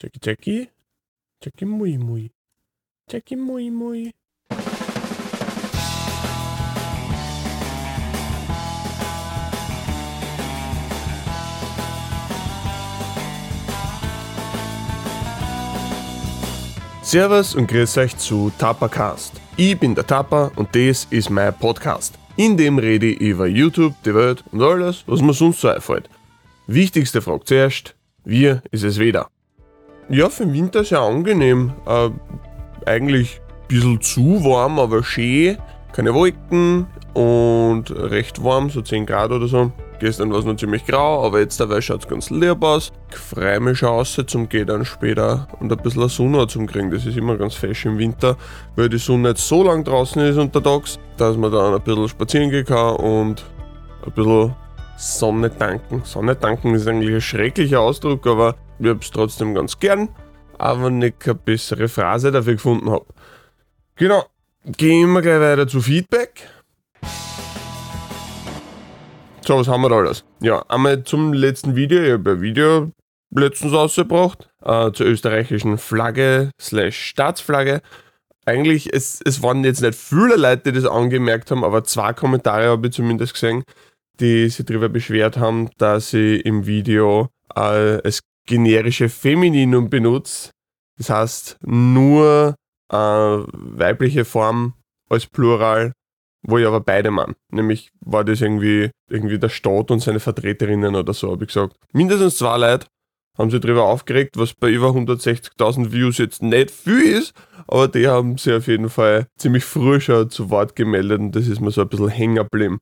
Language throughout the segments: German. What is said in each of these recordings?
Jackie Jackie? Jackie Mui Mui. Jackie Mui Mui. Servus und grüß euch zu Tapacast. Ich bin der Tapa und das ist mein Podcast. In dem rede ich über YouTube, die Welt und alles, was mir sonst so einfällt. Wichtigste Frage zuerst, wie ist es wieder? Ja, für den Winter sehr angenehm. Äh, eigentlich ein bisschen zu warm, aber schön. Keine Wolken und recht warm, so 10 Grad oder so. Gestern war es noch ziemlich grau, aber jetzt dabei schaut es ganz lieb aus. Ich freue mich schon aus zum Gehen dann später und ein bisschen Sonne zum kriegen. Das ist immer ganz fesch im Winter, weil die Sonne nicht so lang draußen ist untertags, dass man dann ein bisschen spazieren gehen kann und ein bisschen Sonne tanken. Sonne tanken ist eigentlich ein schrecklicher Ausdruck, aber ich habe es trotzdem ganz gern, aber nicht keine bessere Phrase dafür gefunden habe. Genau, gehen wir gleich weiter zu Feedback. So, was haben wir da alles? Ja, einmal zum letzten Video. Ich habe ein Video letztens ausgebracht äh, zur österreichischen Flagge slash Staatsflagge. Eigentlich, es, es waren jetzt nicht viele Leute, die das angemerkt haben, aber zwei Kommentare habe ich zumindest gesehen, die sich darüber beschwert haben, dass ich im Video äh, das generische Femininum benutze. Das heißt, nur äh, weibliche Form als Plural wo ich aber beide Mann. Nämlich war das irgendwie, irgendwie der Staat und seine Vertreterinnen oder so, habe ich gesagt. Mindestens zwei Leute haben sich darüber aufgeregt, was bei über 160.000 Views jetzt nicht viel ist, aber die haben sich auf jeden Fall ziemlich früh schon zu Wort gemeldet und das ist mir so ein bisschen hängen geblieben.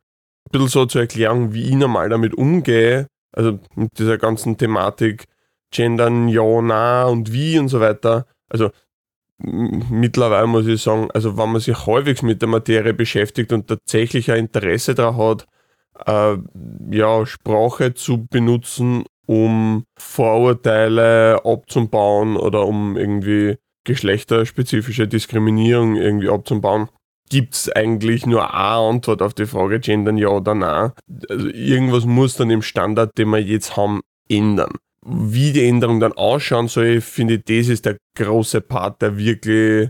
Ein bisschen so zur Erklärung, wie ich normal damit umgehe, also mit dieser ganzen Thematik Gendern, ja, na und wie und so weiter. Also mittlerweile muss ich sagen, also wenn man sich halbwegs mit der Materie beschäftigt und tatsächlich ein Interesse daran hat, äh, ja, Sprache zu benutzen, um Vorurteile abzubauen oder um irgendwie geschlechterspezifische Diskriminierung irgendwie abzubauen, gibt es eigentlich nur eine Antwort auf die Frage, gendern ja oder nein. Also irgendwas muss dann im Standard, den wir jetzt haben, ändern wie die Änderung dann ausschauen soll, finde ich, das ist der große Part, der wirklich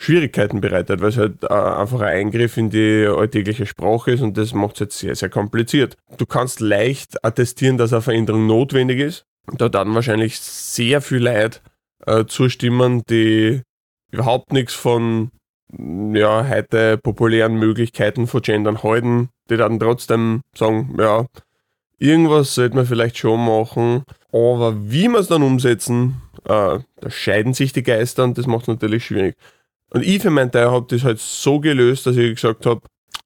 Schwierigkeiten bereitet, weil es halt äh, einfach ein Eingriff in die alltägliche Sprache ist und das macht es jetzt sehr, sehr kompliziert. Du kannst leicht attestieren, dass eine Veränderung notwendig ist. Da dann wahrscheinlich sehr viel Leid äh, zustimmen, die überhaupt nichts von ja, heute populären Möglichkeiten von Gendern halten, die dann trotzdem sagen, ja, irgendwas sollte man vielleicht schon machen, aber wie wir es dann umsetzen, äh, da scheiden sich die Geister und das macht es natürlich schwierig. Und ich für meinen Teil habe das halt so gelöst, dass ich gesagt habe,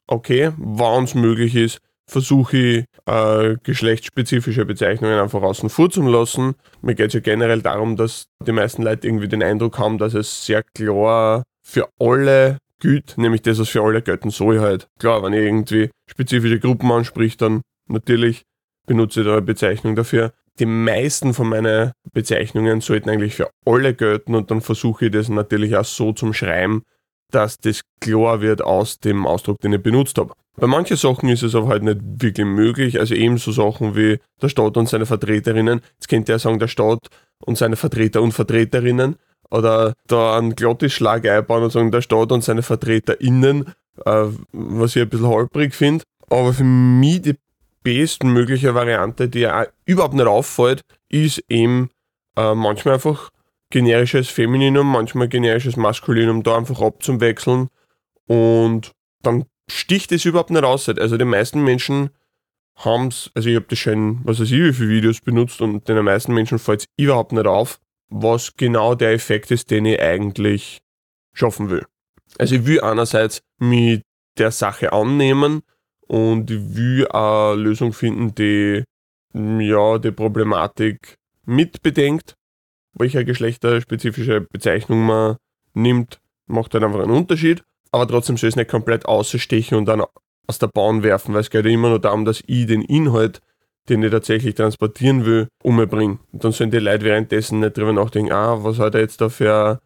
okay, wann es möglich ist, versuche ich äh, geschlechtsspezifische Bezeichnungen einfach außen vor zu lassen. Mir geht es ja generell darum, dass die meisten Leute irgendwie den Eindruck haben, dass es sehr klar für alle gilt, nämlich das, was für alle gelten soll halt. Klar, wenn ich irgendwie spezifische Gruppen anspricht, dann natürlich benutze da eine Bezeichnung dafür. Die meisten von meinen Bezeichnungen sollten eigentlich für alle gelten und dann versuche ich das natürlich auch so zum Schreiben, dass das klar wird aus dem Ausdruck, den ich benutzt habe. Bei manchen Sachen ist es aber halt nicht wirklich möglich, also ebenso Sachen wie der Staat und seine Vertreterinnen. Jetzt könnte er sagen, der Staat und seine Vertreter und Vertreterinnen oder da einen Glottisschlag einbauen und sagen, der Staat und seine VertreterInnen, äh, was ich ein bisschen holprig finde. Aber für mich die bestmögliche Variante, die ja überhaupt nicht auffällt, ist eben äh, manchmal einfach generisches Femininum, manchmal generisches Maskulinum da einfach abzuwechseln und dann sticht es überhaupt nicht aus. Also die meisten Menschen haben es, also ich habe das schon, was weiß ich, wie viele Videos benutzt und den meisten Menschen fällt es überhaupt nicht auf, was genau der Effekt ist, den ich eigentlich schaffen will. Also ich will einerseits mit der Sache annehmen und ich will eine Lösung finden, die ja die Problematik mitbedenkt. Welche geschlechterspezifische Bezeichnung man nimmt, macht dann einfach einen Unterschied. Aber trotzdem soll es nicht komplett ausstechen und dann aus der Bahn werfen, weil es geht ja immer nur darum, dass ich den Inhalt, den ich tatsächlich transportieren will, umbringe. Und dann sollen die Leute währenddessen nicht drüber nachdenken, ah, was hat er jetzt da für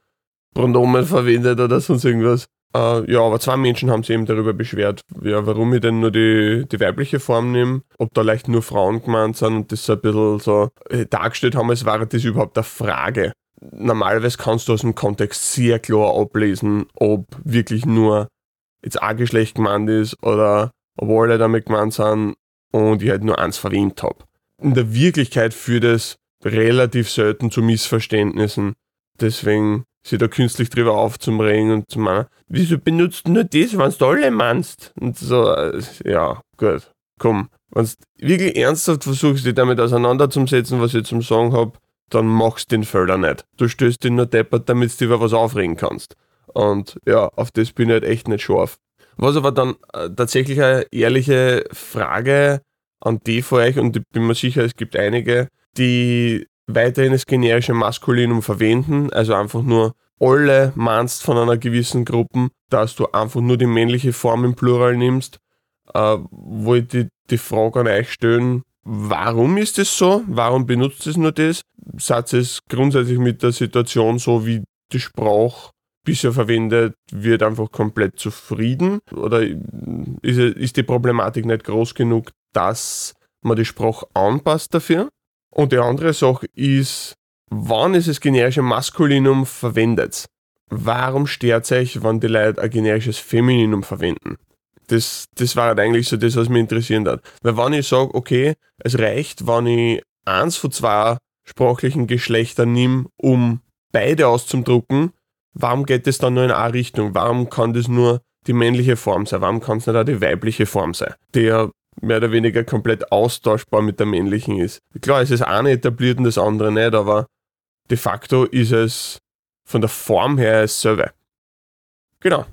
Pronomen verwendet oder sonst irgendwas. Äh, ja, aber zwei Menschen haben sich eben darüber beschwert, ja, warum ich denn nur die, die weibliche Form nehme, ob da leicht nur Frauen gemeint sind und das so ein bisschen so äh, dargestellt haben, als wäre das überhaupt eine Frage. Normalerweise kannst du aus dem Kontext sehr klar ablesen, ob wirklich nur jetzt ein Geschlecht gemeint ist oder ob alle damit gemeint sind und ich halt nur eins verwendet habe. In der Wirklichkeit führt es relativ selten zu Missverständnissen. Deswegen sich da künstlich drüber aufzumregen und zu meinen, wieso benutzt du nur das, wenn du alle meinst? Und so, äh, ja, gut, komm. Wenn du wirklich ernsthaft versuchst, dich damit auseinanderzusetzen, was ich zum Sagen habe, dann machst du den Fehler nicht. Du stößt den nur deppert, damit du dich über was aufregen kannst. Und ja, auf das bin ich halt echt nicht scharf. Was aber dann äh, tatsächlich eine ehrliche Frage an die von euch, und ich bin mir sicher, es gibt einige, die weiterhin das generische Maskulinum verwenden, also einfach nur alle meinst von einer gewissen Gruppe, dass du einfach nur die männliche Form im Plural nimmst, äh, wo ich die, die Frage an euch stellen, warum ist es so? Warum benutzt es nur das? Seid es grundsätzlich mit der Situation so, wie die Sprache bisher verwendet wird, einfach komplett zufrieden? Oder ist, ist die Problematik nicht groß genug, dass man die Sprache anpasst dafür? Und die andere Sache ist, wann ist das generische Maskulinum verwendet? Warum stört euch, wenn die Leute ein generisches Femininum verwenden? Das, das war halt eigentlich so das, was mich interessieren hat. Weil wenn ich sage, okay, es reicht, wenn ich eins von zwei sprachlichen Geschlechtern nehme, um beide auszudrucken, warum geht es dann nur in eine Richtung? Warum kann das nur die männliche Form sein? Warum kann es nicht auch die weibliche Form sein? Der mehr oder weniger komplett austauschbar mit der männlichen ist. Klar, es ist eine etabliert und das andere nicht, aber de facto ist es von der Form her dasselbe. Genau.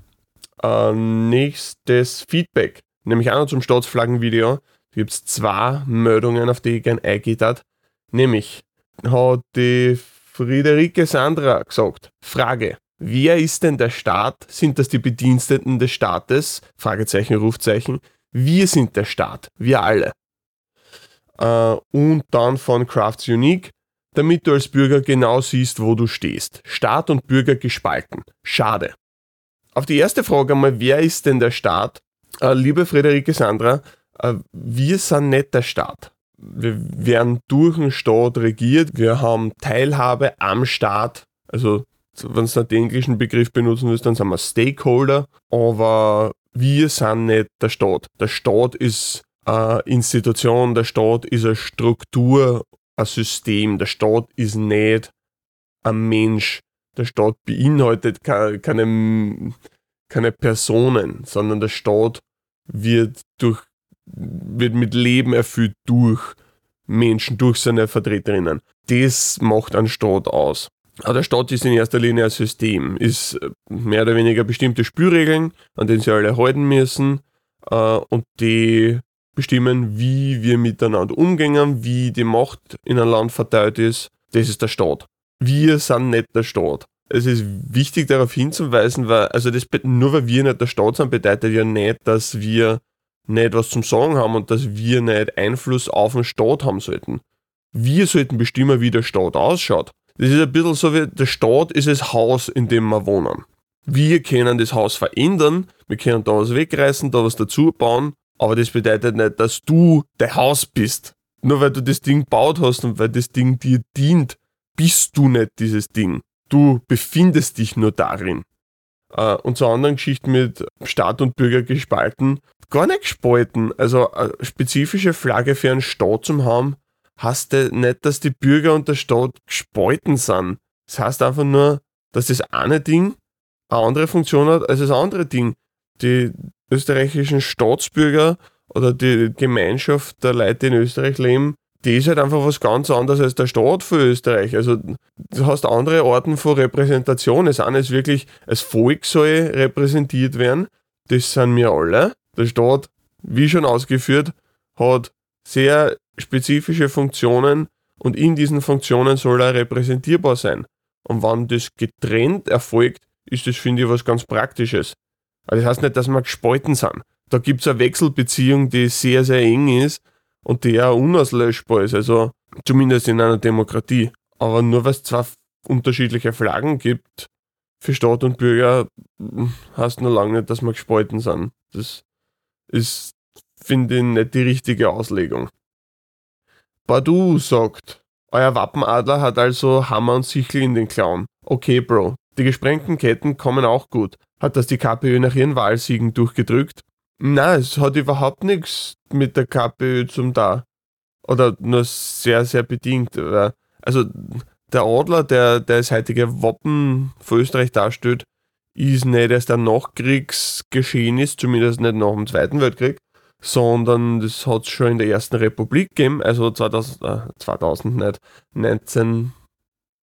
Äh, nächstes Feedback, nämlich auch noch zum Staatsflaggenvideo. Da gibt es zwei Meldungen, auf die ich gerne eingehe hat. Nämlich hat die Friederike Sandra gesagt, Frage, wer ist denn der Staat? Sind das die Bediensteten des Staates? Fragezeichen, Rufzeichen. Wir sind der Staat, wir alle. Äh, und dann von Crafts Unique, damit du als Bürger genau siehst, wo du stehst. Staat und Bürger gespalten. Schade. Auf die erste Frage einmal, wer ist denn der Staat? Äh, liebe Friederike Sandra, äh, wir sind nicht der Staat. Wir werden durch den Staat regiert, wir haben Teilhabe am Staat, also wenn du den englischen Begriff benutzen willst, dann sind wir Stakeholder, aber wir sind nicht der Staat. Der Staat ist eine Institution, der Staat ist eine Struktur, ein System. Der Staat ist nicht ein Mensch. Der Staat beinhaltet keine, keine Personen, sondern der Staat wird, durch, wird mit Leben erfüllt durch Menschen, durch seine Vertreterinnen. Das macht einen Staat aus. Aber der Staat ist in erster Linie ein System, ist äh, mehr oder weniger bestimmte Spielregeln, an denen sie alle halten müssen äh, und die bestimmen, wie wir miteinander umgehen, wie die Macht in ein Land verteilt ist. Das ist der Staat. Wir sind nicht der Staat. Es ist wichtig darauf hinzuweisen, weil, also das, nur weil wir nicht der Staat sind, bedeutet ja nicht, dass wir nicht was zum Sagen haben und dass wir nicht Einfluss auf den Staat haben sollten. Wir sollten bestimmen, wie der Staat ausschaut. Das ist ein bisschen so wie der Staat ist das Haus, in dem wir wohnen. Wir können das Haus verändern, wir können da was wegreißen, da was dazu bauen, aber das bedeutet nicht, dass du dein Haus bist. Nur weil du das Ding gebaut hast und weil das Ding dir dient, bist du nicht dieses Ding. Du befindest dich nur darin. Äh, und zur anderen Geschichte mit Staat und Bürger gespalten, gar nicht gespalten. Also eine spezifische Flagge für einen Staat zu haben, heißt ja nicht, dass die Bürger und der Staat gespalten sind. Das heißt einfach nur, dass das eine Ding eine andere Funktion hat als das andere Ding. Die österreichischen Staatsbürger oder die Gemeinschaft der Leute, die in Österreich leben, die ist halt einfach was ganz anderes als der Staat für Österreich. Also du hast andere Arten von Repräsentation. Das eine ist wirklich, das Volk soll repräsentiert werden. Das sind wir alle. Der Staat, wie schon ausgeführt, hat sehr spezifische Funktionen und in diesen Funktionen soll er repräsentierbar sein. Und wenn das getrennt erfolgt, ist das, finde ich, was ganz Praktisches. Also das heißt nicht, dass wir gespalten sind. Da gibt es eine Wechselbeziehung, die sehr, sehr eng ist und die auch unauslöschbar ist. Also zumindest in einer Demokratie. Aber nur weil es zwei unterschiedliche Flaggen gibt, für Staat und Bürger heißt noch lange nicht, dass wir gespalten sind. Das ist, finde ich, nicht die richtige Auslegung. Badu sagt, euer Wappenadler hat also Hammer und Sichel in den Klauen. Okay, Bro. Die gesprengten Ketten kommen auch gut. Hat das die KPÖ nach ihren Wahlsiegen durchgedrückt? Nein, es hat überhaupt nichts mit der KPÖ zum da. Oder nur sehr, sehr bedingt. Also der Adler, der, der das heutige Wappen für Österreich darstellt, ist nicht erst ein Nachkriegsgeschehen ist, zumindest nicht nach dem Zweiten Weltkrieg, sondern das hat es schon in der Ersten Republik gegeben, also 2000, äh, 2000 nicht, 19,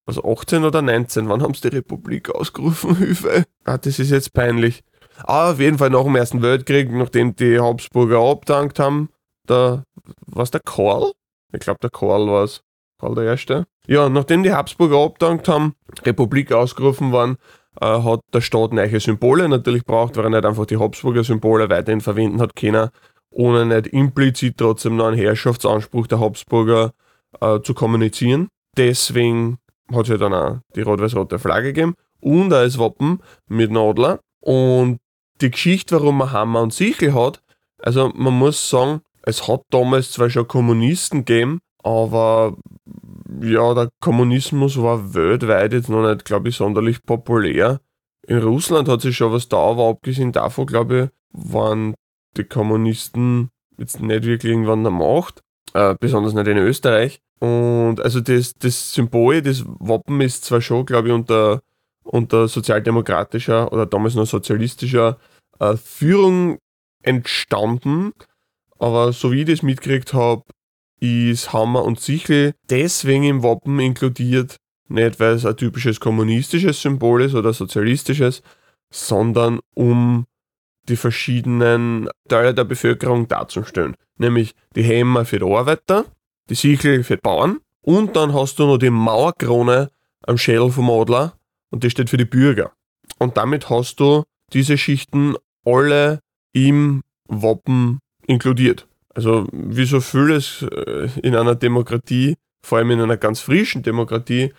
also 18 oder 19, wann haben sie die Republik ausgerufen? Hilfe. Ah, das ist jetzt peinlich. Aber auf jeden Fall nach dem Ersten Weltkrieg, nachdem die Habsburger abdankt haben, der, was der Karl? Ich glaube, der Karl war es. Karl der Erste. Ja, nachdem die Habsburger abdankt haben, Republik ausgerufen waren, äh, hat der Staat neue Symbole natürlich braucht, weil er nicht einfach die Habsburger Symbole weiterhin verwenden hat können, ohne nicht implizit trotzdem noch einen Herrschaftsanspruch der Habsburger äh, zu kommunizieren. Deswegen hat es ja dann auch die rot-weiß-rote Flagge gegeben und als Wappen mit einem Adler. Und die Geschichte, warum man Hammer und Sichel hat, also man muss sagen, es hat damals zwar schon Kommunisten gegeben, aber ja, der Kommunismus war weltweit jetzt noch nicht, glaube ich, sonderlich populär. In Russland hat sich schon was da, aber abgesehen davon, glaube ich, waren die Kommunisten jetzt nicht wirklich irgendwann der Macht, äh, besonders nicht in Österreich. Und also das, das Symbol, das Wappen ist zwar schon, glaube ich, unter, unter sozialdemokratischer oder damals noch sozialistischer äh, Führung entstanden, aber so wie ich das mitgekriegt habe, ist Hammer und Sichel deswegen im Wappen inkludiert, nicht weil es ein typisches kommunistisches Symbol ist oder sozialistisches, sondern um die verschiedenen Teile der Bevölkerung darzustellen. Nämlich die Hämmer für die Arbeiter, die Sichel für die Bauern und dann hast du noch die Mauerkrone am Schädel vom Adler und die steht für die Bürger. Und damit hast du diese Schichten alle im Wappen inkludiert. Also wie so vieles äh, in einer Demokratie, vor allem in einer ganz frischen Demokratie,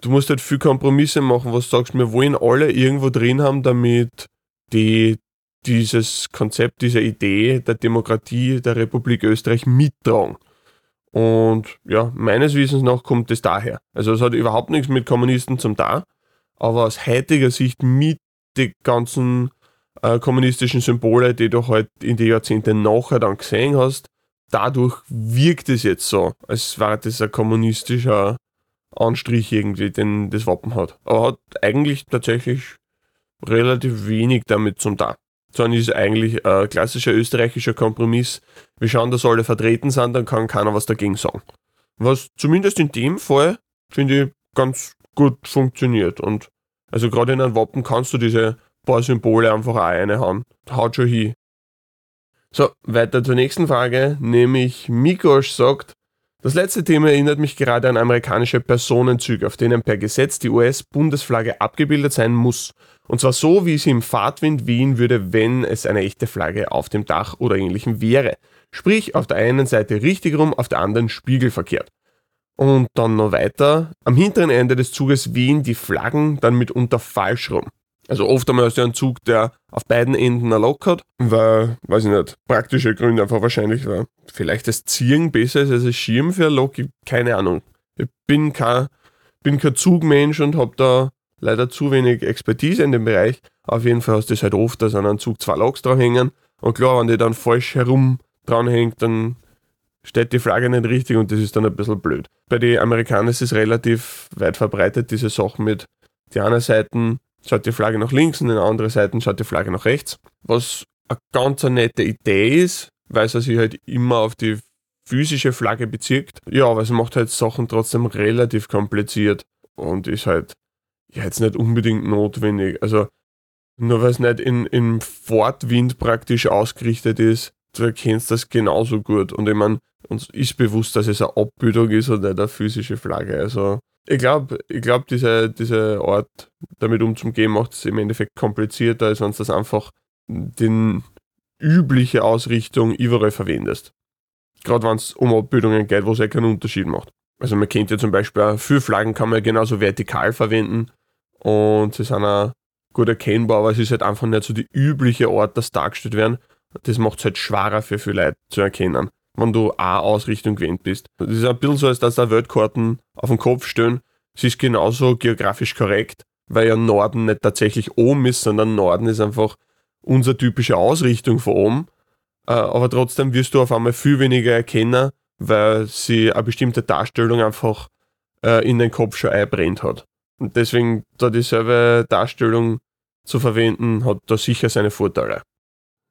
du musst halt viel Kompromisse machen, was du sagst, wir wollen alle irgendwo drin haben, damit die dieses Konzept, diese Idee der Demokratie der Republik Österreich mittragen. Und ja, meines Wissens nach kommt es daher. Also es hat überhaupt nichts mit Kommunisten zum da, aber aus heutiger Sicht mit den ganzen äh, kommunistischen Symbole, die du halt in den Jahrzehnten nachher dann gesehen hast, dadurch wirkt es jetzt so, als wäre das ein kommunistischer Anstrich irgendwie, den das Wappen hat. Aber hat eigentlich tatsächlich relativ wenig damit zum da. Sondern ist eigentlich ein klassischer österreichischer Kompromiss. Wir schauen, dass alle vertreten sind, dann kann keiner was dagegen sagen. Was zumindest in dem Fall, finde ich, ganz gut funktioniert. Und also gerade in einem Wappen kannst du diese paar Symbole einfach auch reinhauen. Haut schon hin. So, weiter zur nächsten Frage, nämlich Mikosch sagt, das letzte Thema erinnert mich gerade an amerikanische Personenzüge, auf denen per Gesetz die US-Bundesflagge abgebildet sein muss. Und zwar so, wie sie im Fahrtwind wehen würde, wenn es eine echte Flagge auf dem Dach oder ähnlichem wäre. Sprich, auf der einen Seite richtig rum, auf der anderen spiegelverkehrt. Und dann noch weiter, am hinteren Ende des Zuges wehen die Flaggen dann mitunter falsch rum. Also oft einmal hast du einen Zug, der auf beiden Enden ein Lock hat, weil, weiß ich nicht, praktische Gründe einfach wahrscheinlich, weil vielleicht das Ziehen besser ist als das Schirm für ein Lok, keine Ahnung. Ich bin kein, bin kein Zugmensch und habe da leider zu wenig Expertise in dem Bereich. Auf jeden Fall hast du es halt oft, dass an einem Zug zwei Loks dranhängen und klar, wenn die dann falsch herum dranhängt, dann steht die Flagge nicht richtig und das ist dann ein bisschen blöd. Bei den Amerikanern ist es relativ weit verbreitet, diese Sachen mit die einer Seite schaut die Flagge nach links und in der anderen Seite schaut die Flagge nach rechts. Was eine ganz eine nette Idee ist, weil es sich halt immer auf die physische Flagge bezieht. Ja, aber es macht halt Sachen trotzdem relativ kompliziert und ist halt jetzt nicht unbedingt notwendig. Also nur weil es nicht in, in Fortwind praktisch ausgerichtet ist, du erkennst das genauso gut. Und ich meine, uns ist bewusst, dass es eine Abbildung ist und nicht eine physische Flagge. Also ich glaube, ich glaub, diese, diese Art, damit umzugehen, macht es im Endeffekt komplizierter, als wenn du das einfach den übliche Ausrichtung überall verwendest. Gerade wenn es um Abbildungen geht, wo es ja keinen Unterschied macht. Also man kennt ja zum Beispiel für Flaggen kann man genauso vertikal verwenden und sie sind auch gut erkennbar, aber es ist halt einfach nicht so die übliche Art, dass dargestellt werden. Das macht es halt schwerer für viele Leute zu erkennen, wenn du eine Ausrichtung gewöhnt bist. Das ist ein bisschen so, als dass da Weltkarten auf den Kopf stehen. Es ist genauso geografisch korrekt, weil ja Norden nicht tatsächlich oben ist, sondern Norden ist einfach unsere typische Ausrichtung von oben. Äh, aber trotzdem wirst du auf einmal viel weniger erkennen, weil sie eine bestimmte Darstellung einfach äh, in den Kopf schon einbrennt hat. Und deswegen da dieselbe Darstellung zu verwenden, hat da sicher seine Vorteile.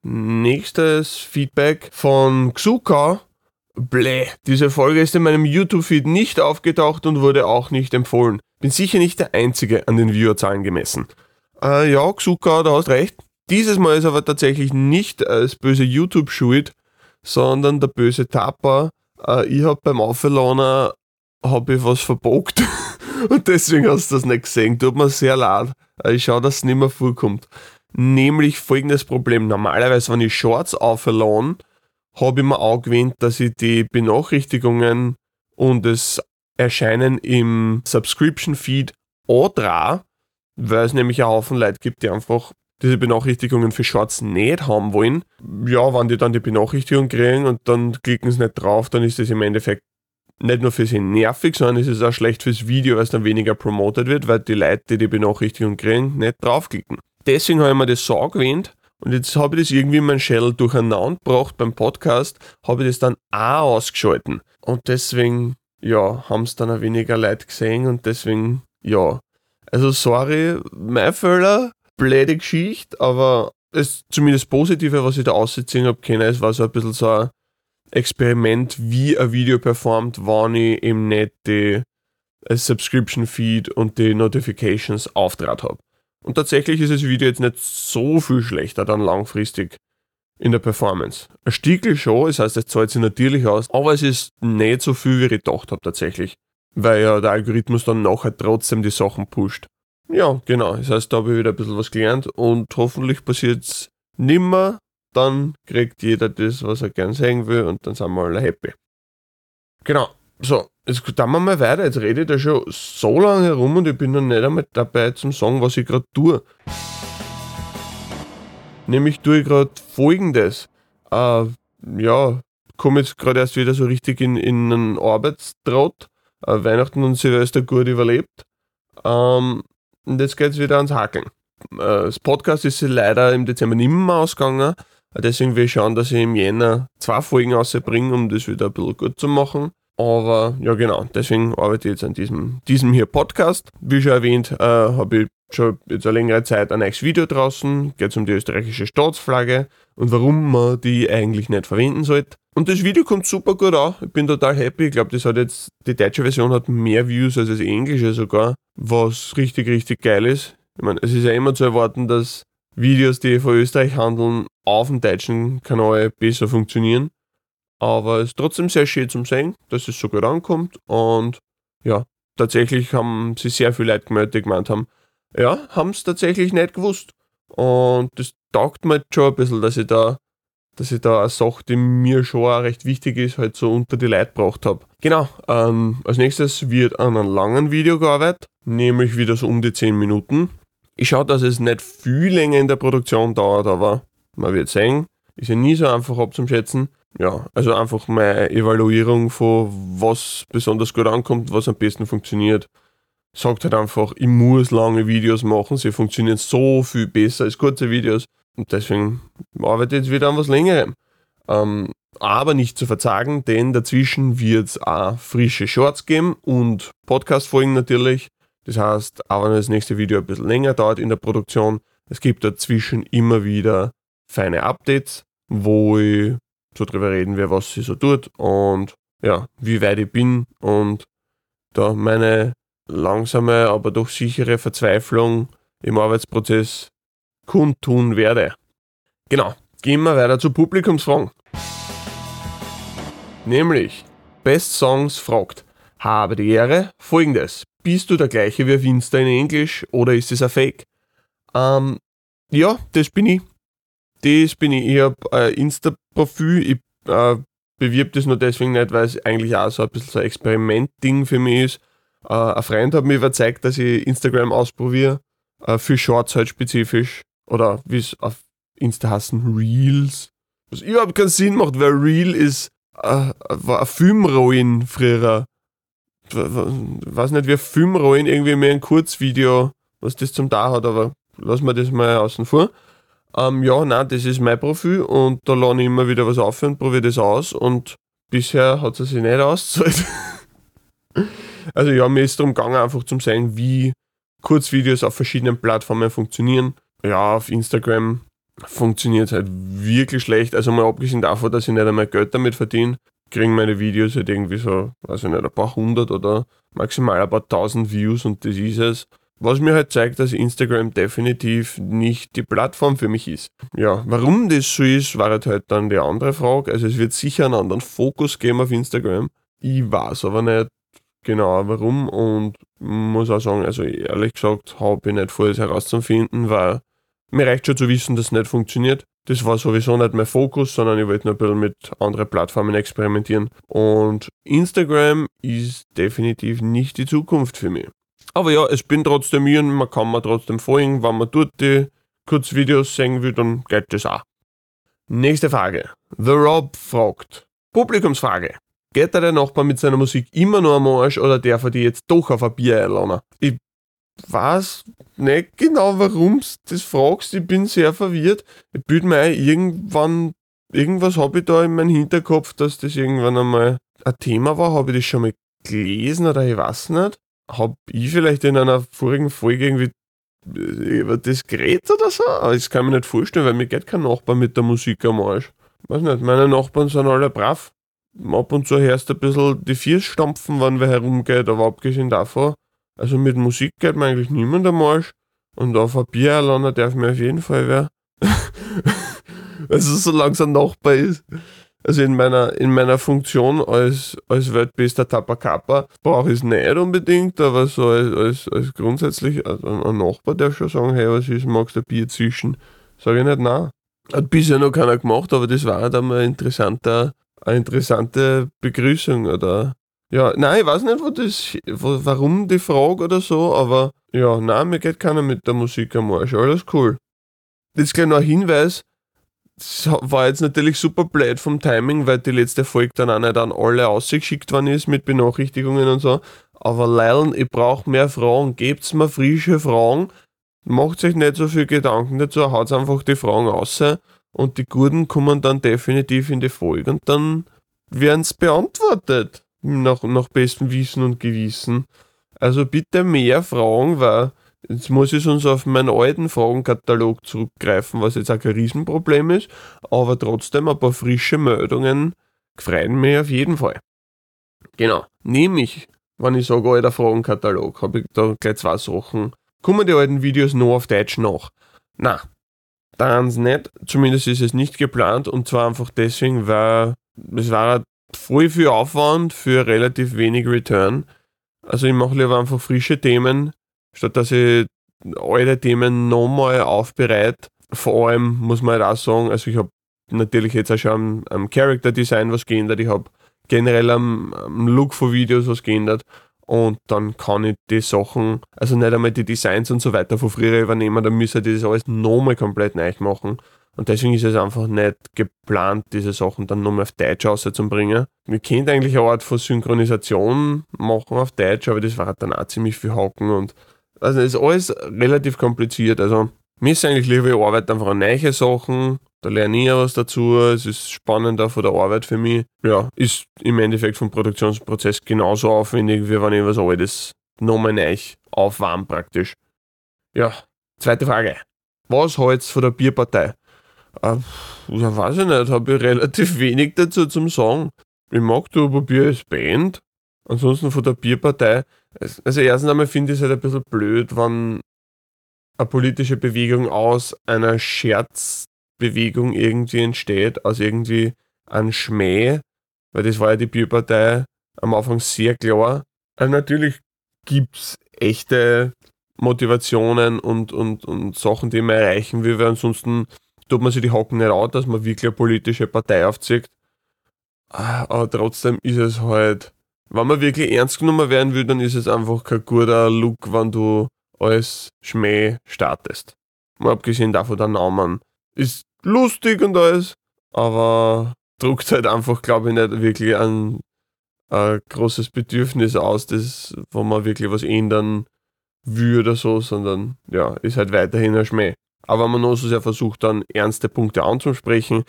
Nächstes Feedback von Xuka. Bläh, diese Folge ist in meinem YouTube-Feed nicht aufgetaucht und wurde auch nicht empfohlen. Bin sicher nicht der Einzige an den Viewerzahlen gemessen. Äh, ja, Xuka, da hast recht. Dieses Mal ist aber tatsächlich nicht als böse YouTube schuld, sondern der böse Tapper. Äh, ich habe beim Aufladen habe ich was verbockt und deswegen hast du das nicht gesehen. Tut mir sehr leid. Äh, ich schaue, dass es nicht mehr vorkommt. Nämlich folgendes Problem. Normalerweise, wenn ich Shorts aufladen, habe ich mir auch gewöhnt, dass ich die Benachrichtigungen und das Erscheinen im Subscription-Feed andra, weil es nämlich einen Haufen Leute gibt, die einfach diese Benachrichtigungen für Shorts nicht haben wollen. Ja, wenn die dann die Benachrichtigung kriegen und dann klicken sie nicht drauf, dann ist das im Endeffekt nicht nur für sie nervig, sondern es ist auch schlecht fürs Video, weil es dann weniger promotet wird, weil die Leute, die die Benachrichtigung kriegen, nicht draufklicken. Deswegen habe ich mir das so angewöhnt und jetzt habe ich das irgendwie in meinem Shell durcheinander gebracht beim Podcast, habe ich das dann auch ausgeschalten. Und deswegen, ja, haben es dann auch weniger Leute gesehen und deswegen, ja. Also sorry, mein Fehler, blöde Geschichte, aber das zumindest Positive, was ich da ausgezogen habe, können, es war so ein bisschen so ein Experiment, wie ein Video performt, wenn ich eben nicht die äh, Subscription Feed und die Notifications auftrat habe. Und tatsächlich ist das Video jetzt nicht so viel schlechter dann langfristig in der Performance. Ein Stickel schon, das heißt, es zahlt sich natürlich aus, aber es ist nicht so viel, wie ich gedacht habe tatsächlich. Weil ja der Algorithmus dann nachher trotzdem die Sachen pusht. Ja, genau. Das heißt, da habe ich wieder ein bisschen was gelernt und hoffentlich passiert es nimmer. Dann kriegt jeder das, was er gern sehen will und dann sind wir alle happy. Genau. So, jetzt dann wir mal weiter. Jetzt rede ich da schon so lange herum und ich bin noch nicht einmal dabei zum sagen, was ich gerade tue. Nämlich tue ich gerade folgendes. Äh, ja, komme jetzt gerade erst wieder so richtig in, in einen Arbeitstrott. Äh, Weihnachten und Silvester gut überlebt. Ähm, und jetzt geht es wieder ans Hakeln. Äh, das Podcast ist leider im Dezember nicht mehr ausgegangen. Deswegen will ich schauen, dass ich im Jänner zwei Folgen rausbringe, um das wieder ein bisschen gut zu machen. Aber ja, genau, deswegen arbeite ich jetzt an diesem, diesem hier Podcast. Wie schon erwähnt, äh, habe ich schon jetzt eine längere Zeit ein neues Video draußen. Geht um die österreichische Staatsflagge und warum man die eigentlich nicht verwenden sollte. Und das Video kommt super gut an. Ich bin total happy. Ich glaube, das hat jetzt, die deutsche Version hat mehr Views als das englische sogar, was richtig, richtig geil ist. Ich meine, es ist ja immer zu erwarten, dass Videos, die von Österreich handeln, auf dem deutschen Kanal besser funktionieren. Aber es ist trotzdem sehr schön zum Sehen, dass es so gut ankommt. Und ja, tatsächlich haben sich sehr viele Leute gemeldet, die gemeint haben, ja, haben es tatsächlich nicht gewusst. Und das taugt mir schon ein bisschen, dass ich da, dass ich da eine Sache, die mir schon auch recht wichtig ist, halt so unter die Leute gebracht habe. Genau, ähm, als nächstes wird an einem langen Video gearbeitet, nämlich wieder so um die 10 Minuten. Ich schaue, dass es nicht viel länger in der Produktion dauert, aber man wird sehen. Ist ja nie so einfach abzuschätzen ja, also einfach meine Evaluierung von was besonders gut ankommt, was am besten funktioniert. Sagt halt einfach, ich muss lange Videos machen, sie funktionieren so viel besser als kurze Videos. Und deswegen arbeite ich jetzt wieder an was längerem. Ähm, aber nicht zu verzagen, denn dazwischen wird es auch frische Shorts geben und Podcast-Folgen natürlich. Das heißt, auch wenn das nächste Video ein bisschen länger dauert in der Produktion, es gibt dazwischen immer wieder feine Updates, wo ich so drüber reden wir, was sie so tut und ja, wie weit ich bin und da meine langsame, aber doch sichere Verzweiflung im Arbeitsprozess kundtun werde. Genau, gehen wir weiter zu Publikumsfragen. Nämlich, Best Songs fragt, habe die Ehre, folgendes, bist du der gleiche wie Winster in Englisch oder ist es ein Fake? Ähm, ja, das bin ich das bin ich. Ich habe ein Insta-Profil. Ich äh, bewirb das nur deswegen nicht, weil es eigentlich auch so ein bisschen so ein Experiment-Ding für mich ist. Äh, ein Freund hat mir überzeugt, dass ich Instagram ausprobiere. äh, für Shorts halt spezifisch. Oder wie es auf Insta heißen, Reels. Was überhaupt keinen Sinn macht, weil Reel ist äh, war ein Filmrollen früher. Weiß nicht, wie ein Filmrollen irgendwie mehr ein Kurzvideo, was das zum da hat, aber lassen wir das mal außen vor. Ähm, ja, nein, das ist mein Profil und da lade ich immer wieder was auf und probiere das aus und bisher hat es sich nicht ausgezahlt. also ja, mir ist darum gegangen, einfach zum sagen, wie Kurzvideos auf verschiedenen Plattformen funktionieren. Ja, auf Instagram funktioniert halt wirklich schlecht. Also mal abgesehen davon, dass ich nicht einmal Geld damit verdiene, kriegen meine Videos halt irgendwie so, weiß ich nicht, ein paar hundert oder maximal ein paar tausend Views und das ist es. Was mir halt zeigt, dass Instagram definitiv nicht die Plattform für mich ist. Ja, warum das so ist, war halt, dann die andere Frage. Also es wird sicher einen anderen Fokus geben auf Instagram. Ich weiß aber nicht genau warum und muss auch sagen, also ehrlich gesagt habe ich nicht vor, das herauszufinden, weil mir reicht schon zu wissen, dass es nicht funktioniert. Das war sowieso nicht mein Fokus, sondern ich wollte nur ein bisschen mit anderen Plattformen experimentieren. Und Instagram ist definitiv nicht die Zukunft für mich. Aber ja, es bin trotzdem ich und man kann mir trotzdem folgen. Wenn man dort die Kurzvideos sehen will, dann geht das auch. Nächste Frage. The Rob fragt. Publikumsfrage. Geht da der Nachbar mit seiner Musik immer nur am Arsch oder darf er die jetzt doch auf ein Bier einladen? Ich weiß nicht genau, warum du das fragst. Ich bin sehr verwirrt. Ich bilde mir ein, irgendwann, irgendwas habe ich da in meinem Hinterkopf, dass das irgendwann einmal ein Thema war. Habe ich das schon mal gelesen oder ich weiß nicht. Habe ich vielleicht in einer vorigen Folge irgendwie äh, über das geredet oder so? Aber das kann ich mir nicht vorstellen, weil mir geht kein Nachbar mit der Musik am Arsch. Weiß nicht, meine Nachbarn sind alle brav. Ab und zu hörst du ein bisschen die Viers stampfen, wenn wer herumgeht, aber abgesehen davon also mit Musik geht mir eigentlich niemand am Arsch. Und auf ein Bier alleine darf mir auf jeden Fall wer. also solange es ein Nachbar ist. Also in meiner, in meiner Funktion als, als weltbester Tapakapa brauche ich es nicht unbedingt, aber so als, als, als grundsätzlich, also ein Nachbar darf schon sagen, hey, was ist, magst du ein Bier zwischen? Sage ich nicht, nein. Hat bisher noch keiner gemacht, aber das war dann mal interessanter, eine interessante Begrüßung oder ja, nein, ich weiß nicht, wo das, wo, warum die Frage oder so, aber ja, nein, mir geht keiner mit der Musik am Arsch. Alles cool. Jetzt gleich noch ein Hinweis. War jetzt natürlich super blöd vom Timing, weil die letzte Folge dann auch nicht an alle ausgeschickt worden ist mit Benachrichtigungen und so. Aber Leilen, ich brauche mehr Fragen. Gebt's mir frische Fragen. Macht euch nicht so viel Gedanken dazu, haut einfach die Fragen raus und die Guten kommen dann definitiv in die Folge und dann werden es beantwortet nach, nach bestem Wissen und Gewissen. Also bitte mehr Fragen, weil jetzt muss ich sonst auf meinen alten Fragenkatalog zurückgreifen, was jetzt auch kein Riesenproblem ist, aber trotzdem ein paar frische Meldungen freuen mich auf jeden Fall. Genau, nämlich, wenn ich sage alter Fragenkatalog, habe ich da gleich zwei Sachen. Kommen die alten Videos noch auf Deutsch nach? Na, dann nicht. Zumindest ist es nicht geplant und zwar einfach deswegen, weil es war voll viel Aufwand für relativ wenig Return. Also ich mache lieber einfach frische Themen, statt dass ich alte Themen nochmal aufbereite. Vor allem muss man halt auch sagen, also ich habe natürlich jetzt auch schon am, am Character Design was geändert, ich habe generell am, am Look von Videos was geändert und dann kann ich die Sachen, also nicht einmal die Designs und so weiter von früher übernehmen, dann müsste ich das alles nochmal komplett neu machen. Und deswegen ist es einfach nicht geplant, diese Sachen dann nochmal auf Deutsch rauszubringen. Wir könnten eigentlich eine Art von Synchronisation machen auf Deutsch, aber das war dann auch ziemlich viel Haken und also ist alles relativ kompliziert. Also mir ist eigentlich lieber, ich arbeite einfach an neue Sachen, da lerne ich ja was dazu, es ist spannender von der Arbeit für mich. Ja, ist im Endeffekt vom Produktionsprozess genauso aufwendig, wie wenn ich was Altes nochmal neu aufwärme praktisch. Ja, zweite Frage. Was hältst du von der Bierpartei? Äh, ja, weiß ich nicht, habe ich relativ wenig dazu zum Sagen. Ich mag Turbo-Bier als Band. Ansonsten von der Bierpartei. Also erstens einmal finde ich es halt ein bisschen blöd, wenn eine politische Bewegung aus einer Scherzbewegung irgendwie entsteht, aus irgendwie einem Schmäh, weil das war ja die Bierpartei am Anfang sehr klar. Also natürlich gibt es echte Motivationen und, und, und Sachen, die man erreichen will, weil ansonsten tut man sich die Hocken nicht an, dass man wirklich eine politische Partei aufzieht. Ah, aber trotzdem ist es halt, wenn man wirklich ernst genommen werden will, dann ist es einfach kein guter Look, wenn du als Schmäh startest. Mal abgesehen davon, der Name ist lustig und alles, aber druckt halt einfach, glaube ich, nicht wirklich ein, ein großes Bedürfnis aus, das, wo man wirklich was ändern will oder so, sondern ja, ist halt weiterhin ein Schmäh. Aber man muss es ja versucht, dann ernste Punkte anzusprechen.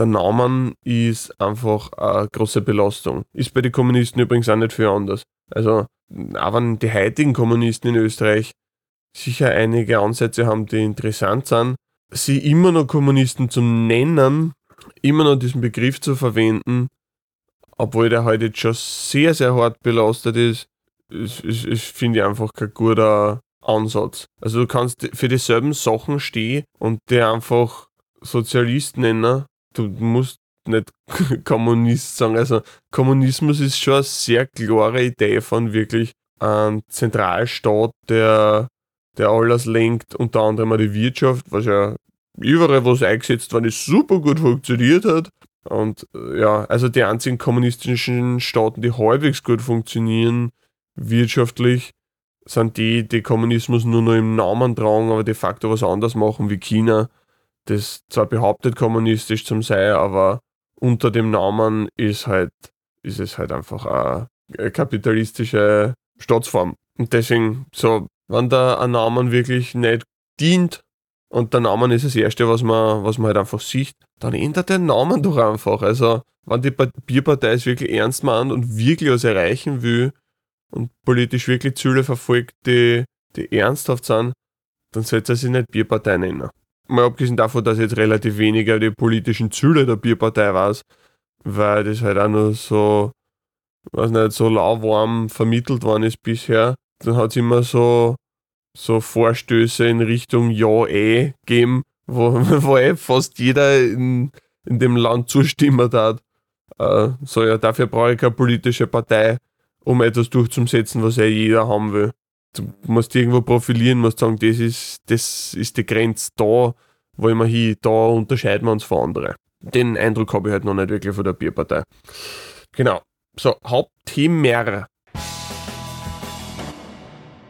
Der Name ist einfach eine große Belastung. Ist bei den Kommunisten übrigens auch nicht viel anders. Also, auch wenn die heutigen Kommunisten in Österreich sicher einige Ansätze haben, die interessant sind, sie immer noch Kommunisten zu nennen, immer noch diesen Begriff zu verwenden, obwohl der heute halt schon sehr, sehr hart belastet ist, ist, ist, ist finde ich einfach kein guter Ansatz. Also du kannst für dieselben Sachen stehen und dir einfach Sozialist nennen. Du musst nicht Kommunist sagen. Also Kommunismus ist schon eine sehr klare Idee von wirklich einem Zentralstaat, der, der alles lenkt, unter anderem auch die Wirtschaft, was ja überall, wo es eingesetzt worden ist, super gut funktioniert hat. Und ja, also die einzigen kommunistischen Staaten, die halbwegs gut funktionieren, wirtschaftlich, sind die, die Kommunismus nur noch im Namen tragen, aber de facto was anderes machen wie China, das zwar behauptet kommunistisch zum sein, aber unter dem Namen ist halt, ist es halt einfach eine kapitalistische Staatsform. Und deswegen, so, wenn da ein Namen wirklich nicht dient und der Name ist das Erste, was man, was man halt einfach sieht, dann ändert der Namen doch einfach. Also, wenn die Bierpartei es wirklich ernst meint und wirklich was erreichen will, und politisch wirklich Ziele verfolgt, die, die ernsthaft sind, dann sollte er sich nicht Bierpartei nennen. Mal abgesehen davon, dass jetzt relativ weniger die politischen Ziele der Bierpartei weiß, weil das halt auch nur so, weiß nicht, so lauwarm vermittelt worden ist bisher. Dann hat es immer so, so Vorstöße in Richtung Ja, eh gegeben, wo, wo eh fast jeder in, in dem Land zustimmen hat. Äh, so, ja, dafür brauche ich keine politische Partei um etwas durchzusetzen, was ja jeder haben will. Du musst irgendwo profilieren, musst sagen, das ist, das ist die Grenze, da wollen wir hin, da unterscheiden wir uns von anderen. Den Eindruck habe ich halt noch nicht wirklich von der Bierpartei. Genau. So, Hauptthema.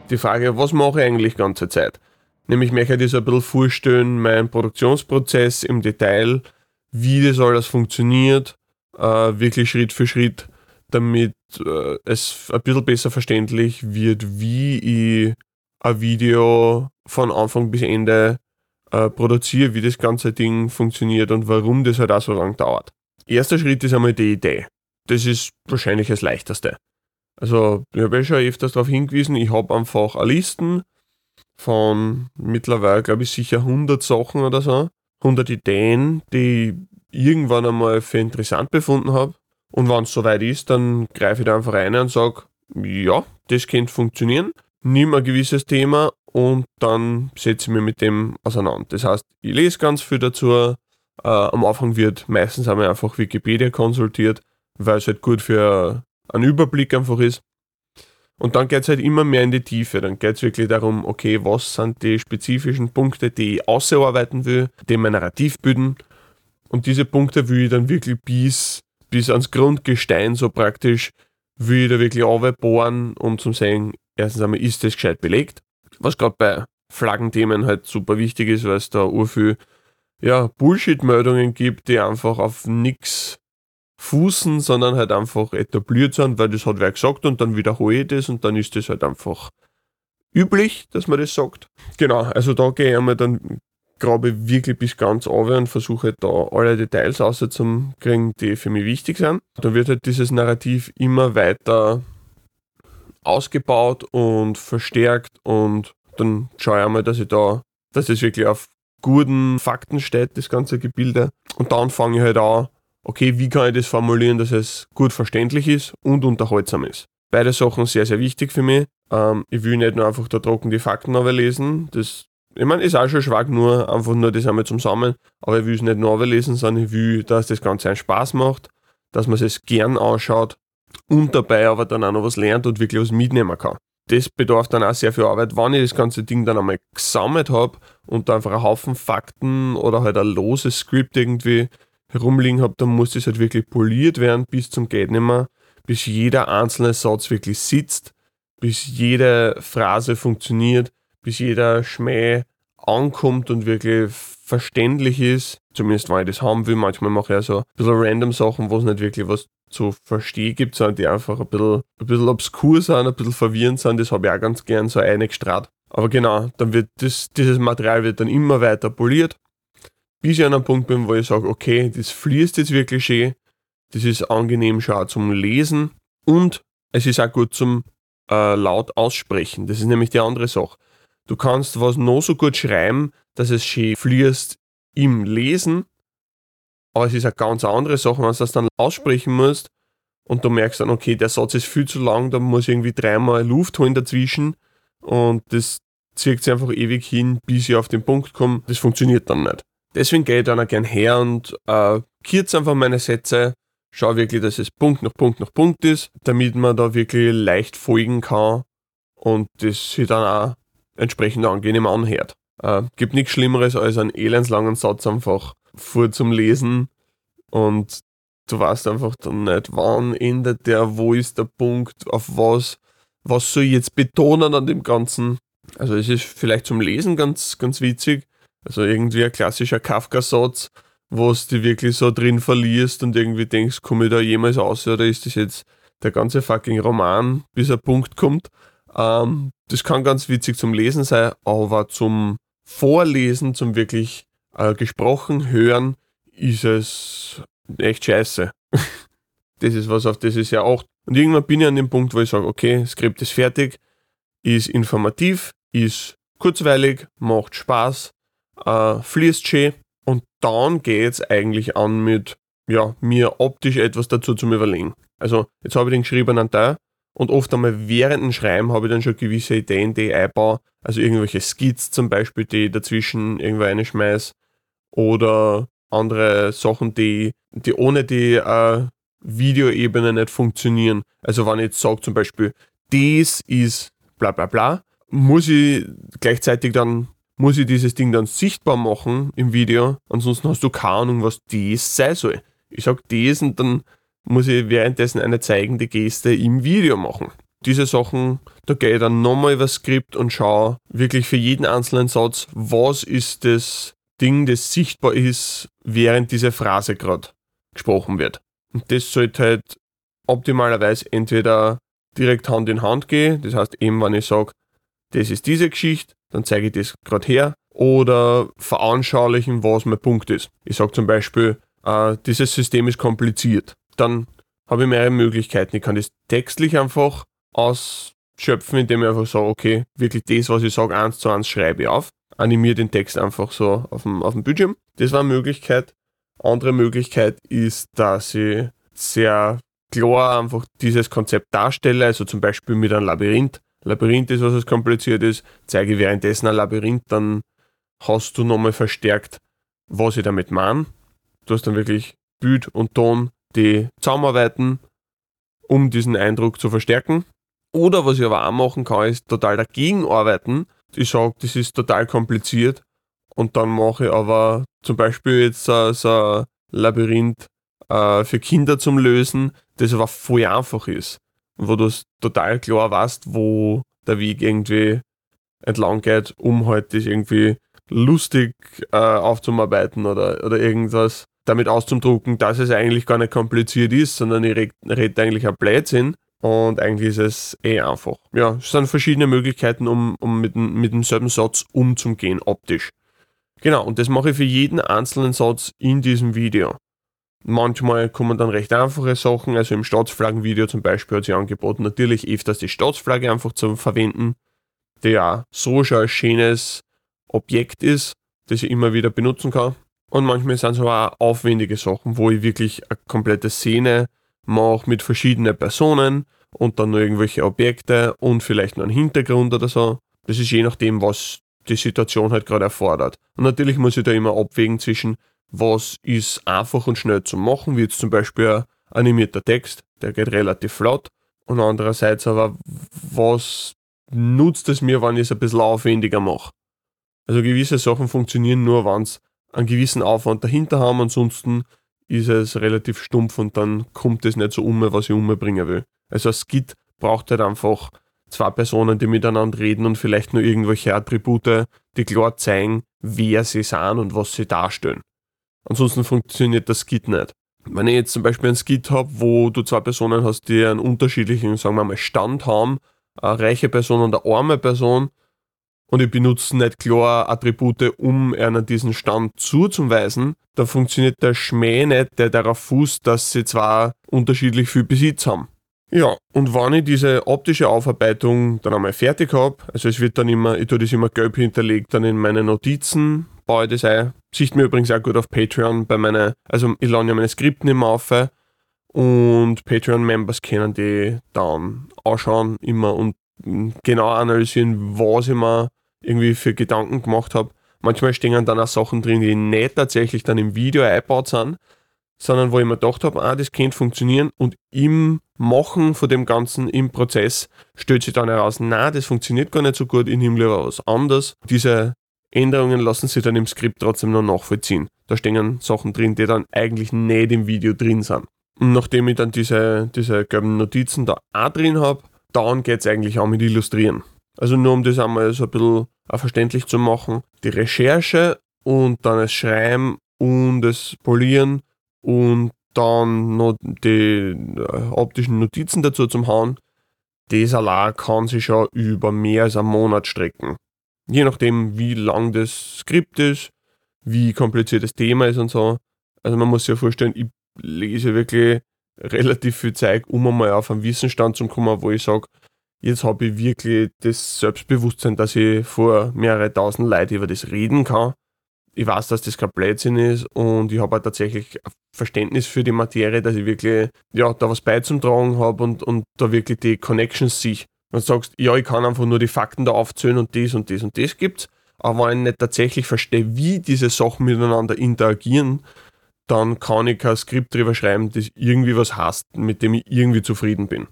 Die Frage, was mache ich eigentlich die ganze Zeit? Nämlich möchte ich so ein bisschen vorstellen, meinen Produktionsprozess im Detail, wie das alles funktioniert, äh, wirklich Schritt für Schritt damit äh, es ein bisschen besser verständlich wird, wie ich ein Video von Anfang bis Ende äh, produziere, wie das ganze Ding funktioniert und warum das halt auch so lange dauert. Erster Schritt ist einmal die Idee. Das ist wahrscheinlich das leichteste. Also, ich habe ja schon öfters darauf hingewiesen, ich habe einfach eine Listen von mittlerweile, glaube ich, sicher 100 Sachen oder so. 100 Ideen, die ich irgendwann einmal für interessant befunden habe und wenn es soweit ist, dann greife ich da einfach rein und sage, ja, das könnte funktionieren. Nimm ein gewisses Thema und dann setze ich mich mit dem auseinander. Das heißt, ich lese ganz viel dazu. Äh, am Anfang wird meistens einmal einfach Wikipedia konsultiert, weil es halt gut für einen Überblick einfach ist. Und dann geht es halt immer mehr in die Tiefe. Dann geht es wirklich darum, okay, was sind die spezifischen Punkte, die ich ausarbeiten will, die mein Narrativ bilden. Und diese Punkte will ich dann wirklich bis bis ans Grundgestein so praktisch wieder wirklich bohren, um zu sehen, erstens einmal ist das gescheit belegt, was gerade bei Flaggenthemen halt super wichtig ist, weil es da urviel ja, Bullshit-Meldungen gibt, die einfach auf nichts fußen, sondern halt einfach etabliert sind, weil das hat wer gesagt und dann wiederhole ich das und dann ist das halt einfach üblich, dass man das sagt. Genau, also da gehe ich einmal dann grabe wirklich bis ganz runter und versuche da alle Details rauszukriegen, die für mich wichtig sind. Da wird halt dieses Narrativ immer weiter ausgebaut und verstärkt und dann schaue ich einmal, dass ich da, dass es wirklich auf guten Fakten steht, das ganze Gebilde. Und dann fange ich halt an, okay, wie kann ich das formulieren, dass es gut verständlich ist und unterhaltsam ist. Beide Sachen sehr, sehr wichtig für mich. Ähm, ich will nicht nur einfach da trocken die Fakten lesen, das ich meine, ist auch schon schwach, nur einfach nur das einmal zum Sammeln. Aber ich will es nicht nur lesen, sondern ich will, dass das Ganze einen Spaß macht, dass man es gern ausschaut und dabei aber dann auch noch was lernt und wirklich was mitnehmen kann. Das bedarf dann auch sehr viel Arbeit. Wenn ich das ganze Ding dann einmal gesammelt habe und da einfach einen Haufen Fakten oder halt ein loses Skript irgendwie herumliegen habe, dann muss das halt wirklich poliert werden bis zum Geht bis jeder einzelne Satz wirklich sitzt, bis jede Phrase funktioniert, bis jeder Schmäh ankommt und wirklich verständlich ist. Zumindest, wenn ich das haben will. Manchmal mache ich ja so ein bisschen random Sachen, wo es nicht wirklich was zu verstehen gibt, sondern die einfach ein bisschen, ein bisschen obskur sind, ein bisschen verwirrend sind. Das habe ich auch ganz gern so eingestrahlt. Aber genau, dann wird das, dieses Material wird dann immer weiter poliert, bis ich an einem Punkt bin, wo ich sage, okay, das fließt jetzt wirklich schön, das ist angenehm schon zum Lesen und es ist auch gut zum äh, laut aussprechen. Das ist nämlich die andere Sache. Du kannst was noch so gut schreiben, dass es schön fließt im Lesen, aber es ist eine ganz andere Sache, wenn du das dann aussprechen musst und du merkst dann, okay, der Satz ist viel zu lang, da muss ich irgendwie dreimal Luft holen dazwischen und das zieht sich einfach ewig hin, bis ich auf den Punkt komme. Das funktioniert dann nicht. Deswegen gehe ich dann auch gern her und äh, kürze einfach meine Sätze, schaue wirklich, dass es Punkt nach Punkt nach Punkt ist, damit man da wirklich leicht folgen kann und das sich dann auch entsprechend angenehm anhört. Äh, gibt nichts Schlimmeres als einen elendslangen Satz einfach vor zum Lesen und du weißt einfach dann nicht, wann endet der, wo ist der Punkt, auf was, was soll ich jetzt betonen an dem Ganzen. Also es ist vielleicht zum Lesen ganz, ganz witzig. Also irgendwie ein klassischer Kafka-Satz, wo du wirklich so drin verlierst und irgendwie denkst, komme ich da jemals aus oder ist das jetzt der ganze fucking Roman, bis ein Punkt kommt. Ähm, das kann ganz witzig zum Lesen sein, aber zum Vorlesen, zum wirklich äh, gesprochen hören, ist es echt scheiße. das ist was, auf das ist ja auch. Und irgendwann bin ich an dem Punkt, wo ich sage, okay, Skript ist fertig, ist informativ, ist kurzweilig, macht Spaß, äh, fließt schön und dann geht es eigentlich an mit, ja, mir optisch etwas dazu zu überlegen. Also jetzt habe ich den geschriebenen Teil und oft einmal während dem Schreiben habe ich dann schon gewisse Ideen, die ich einbaue. Also irgendwelche Skizzen zum Beispiel, die ich dazwischen irgendwo reinschmeiße. Oder andere Sachen, die, die ohne die äh, Videoebene nicht funktionieren. Also wenn ich jetzt sage zum Beispiel, das ist bla bla bla, muss ich gleichzeitig dann, muss ich dieses Ding dann sichtbar machen im Video. Ansonsten hast du keine Ahnung, was das sein soll. Ich sage das und dann muss ich währenddessen eine zeigende Geste im Video machen. Diese Sachen, da gehe ich dann nochmal über das Skript und schaue wirklich für jeden einzelnen Satz, was ist das Ding, das sichtbar ist, während diese Phrase gerade gesprochen wird. Und das sollte halt optimalerweise entweder direkt Hand in Hand gehen, das heißt eben, wenn ich sage, das ist diese Geschichte, dann zeige ich das gerade her, oder veranschaulichen, was mein Punkt ist. Ich sage zum Beispiel, äh, dieses System ist kompliziert dann habe ich mehrere Möglichkeiten. Ich kann das textlich einfach ausschöpfen, indem ich einfach sage, okay, wirklich das, was ich sage, eins zu eins schreibe ich auf. Animiere den Text einfach so auf dem, auf dem Bildschirm. Das war eine Möglichkeit. Andere Möglichkeit ist, dass ich sehr klar einfach dieses Konzept darstelle, also zum Beispiel mit einem Labyrinth. Labyrinth ist was, was kompliziert ist. Zeige währenddessen ein Labyrinth, dann hast du nochmal verstärkt, was ich damit meine. Du hast dann wirklich Bild und Ton die zusammenarbeiten, um diesen Eindruck zu verstärken. Oder was ich aber auch machen kann, ist total dagegen arbeiten. Ich sage, das ist total kompliziert und dann mache ich aber zum Beispiel jetzt so, so ein Labyrinth äh, für Kinder zum Lösen, das aber voll einfach ist. Wo du total klar weißt, wo der Weg irgendwie entlang geht, um halt das irgendwie lustig äh, aufzuarbeiten oder, oder irgendwas damit auszudrucken, dass es eigentlich gar nicht kompliziert ist, sondern ich rede eigentlich ein Blödsinn und eigentlich ist es eh einfach. Ja, es sind verschiedene Möglichkeiten, um, um mit, mit demselben Satz umzugehen, optisch. Genau, und das mache ich für jeden einzelnen Satz in diesem Video. Manchmal kommen dann recht einfache Sachen, also im Staatsflaggenvideo zum Beispiel hat sie angeboten, natürlich öfters die Staatsflagge einfach zu verwenden, die ja so schon ein schönes Objekt ist, das ich immer wieder benutzen kann. Und manchmal sind es aber auch aufwendige Sachen, wo ich wirklich eine komplette Szene mache mit verschiedenen Personen und dann noch irgendwelche Objekte und vielleicht noch einen Hintergrund oder so. Das ist je nachdem, was die Situation halt gerade erfordert. Und natürlich muss ich da immer abwägen zwischen, was ist einfach und schnell zu machen, wie jetzt zum Beispiel ein animierter Text, der geht relativ flott. Und andererseits aber, was nutzt es mir, wenn ich es ein bisschen aufwendiger mache? Also gewisse Sachen funktionieren nur, wenn es einen gewissen Aufwand dahinter haben, ansonsten ist es relativ stumpf und dann kommt es nicht so um, was ich umbringen will. Also ein Skit braucht halt einfach zwei Personen, die miteinander reden und vielleicht nur irgendwelche Attribute, die klar zeigen, wer sie sind und was sie darstellen. Ansonsten funktioniert das Skit nicht. Wenn ich jetzt zum Beispiel ein Skit habe, wo du zwei Personen hast, die einen unterschiedlichen, sagen wir mal, Stand haben, eine reiche Person und eine arme Person, und ich benutze nicht klar Attribute, um einer diesen Stand zuzuweisen, dann funktioniert der Schmäh nicht, der darauf fußt, dass sie zwar unterschiedlich viel Besitz haben. Ja, und wenn ich diese optische Aufarbeitung dann einmal fertig habe, also es wird dann immer, ich tue das immer gelb hinterlegt, dann in meine Notizen, baue ich das ein. Sieht mir übrigens auch gut auf Patreon bei meinen, also ich lade ja meine Skripten immer auf und Patreon-Members können die dann anschauen immer und genau analysieren, was ich mir irgendwie für Gedanken gemacht habe. Manchmal stehen dann auch Sachen drin, die nicht tatsächlich dann im Video eingebaut sind, sondern wo ich mir gedacht habe, ah, das könnte funktionieren und im Machen von dem Ganzen, im Prozess, stellt sich dann heraus, na, das funktioniert gar nicht so gut, ich nehme lieber was anderes. Diese Änderungen lassen sich dann im Skript trotzdem noch nachvollziehen. Da stehen Sachen drin, die dann eigentlich nicht im Video drin sind. Und nachdem ich dann diese, diese gelben Notizen da auch drin habe, dann geht es eigentlich auch mit Illustrieren. Also nur um das einmal so ein bisschen verständlich zu machen. Die Recherche und dann das Schreiben und das Polieren und dann noch die äh, optischen Notizen dazu zum Hauen, das allein kann sich schon über mehr als einen Monat strecken. Je nachdem, wie lang das Skript ist, wie kompliziert das Thema ist und so. Also man muss sich ja vorstellen, ich lese wirklich relativ viel Zeit, um einmal auf einen Wissensstand zu kommen, wo ich sage, jetzt habe ich wirklich das Selbstbewusstsein, dass ich vor mehrere tausend Leuten über das reden kann ich weiß, dass das kein Blödsinn ist und ich habe halt tatsächlich Verständnis für die Materie, dass ich wirklich ja, da was beizutragen habe und, und da wirklich die Connections sehe. Und sagst, ja, ich kann einfach nur die Fakten da aufzählen und das und das und das gibt's. Aber wenn ich nicht tatsächlich verstehe, wie diese Sachen miteinander interagieren, dann kann ich kein Skript drüber schreiben, das irgendwie was heißt, mit dem ich irgendwie zufrieden bin.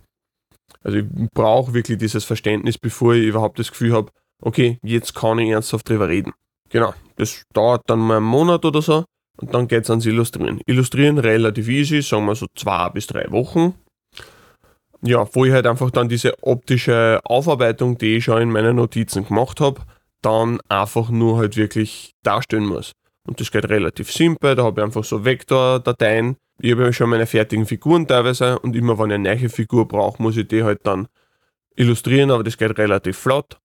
Also ich brauche wirklich dieses Verständnis, bevor ich überhaupt das Gefühl habe, okay, jetzt kann ich ernsthaft drüber reden. Genau, das dauert dann mal einen Monat oder so und dann geht es ans Illustrieren. Illustrieren relativ easy, sagen wir so zwei bis drei Wochen. Ja, wo ich halt einfach dann diese optische Aufarbeitung, die ich schon in meinen Notizen gemacht habe, dann einfach nur halt wirklich darstellen muss. Und das geht relativ simpel, da habe ich einfach so Vektordateien. Ich habe ja schon meine fertigen Figuren teilweise und immer wenn ich eine neue Figur brauche, muss ich die halt dann illustrieren, aber das geht relativ flott.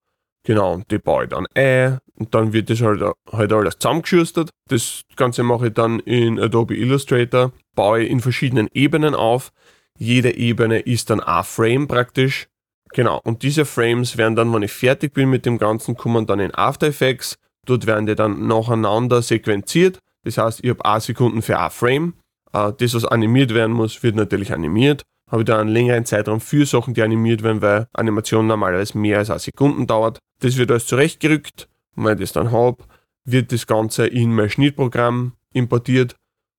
Genau, die baue ich dann ein und dann wird das halt, halt alles zusammengeschustert. Das Ganze mache ich dann in Adobe Illustrator, baue ich in verschiedenen Ebenen auf. Jede Ebene ist dann ein Frame praktisch. Genau, und diese Frames werden dann, wenn ich fertig bin mit dem Ganzen, kommen dann in After Effects. Dort werden die dann nacheinander sequenziert. Das heißt, ich habe 8 Sekunden für ein Frame. Äh, das, was animiert werden muss, wird natürlich animiert habe ich da einen längeren Zeitraum für Sachen, die animiert werden, weil Animation normalerweise mehr als eine Sekunde dauert. Das wird alles zurechtgerückt. Und wenn ich das dann habe, wird das Ganze in mein Schnittprogramm importiert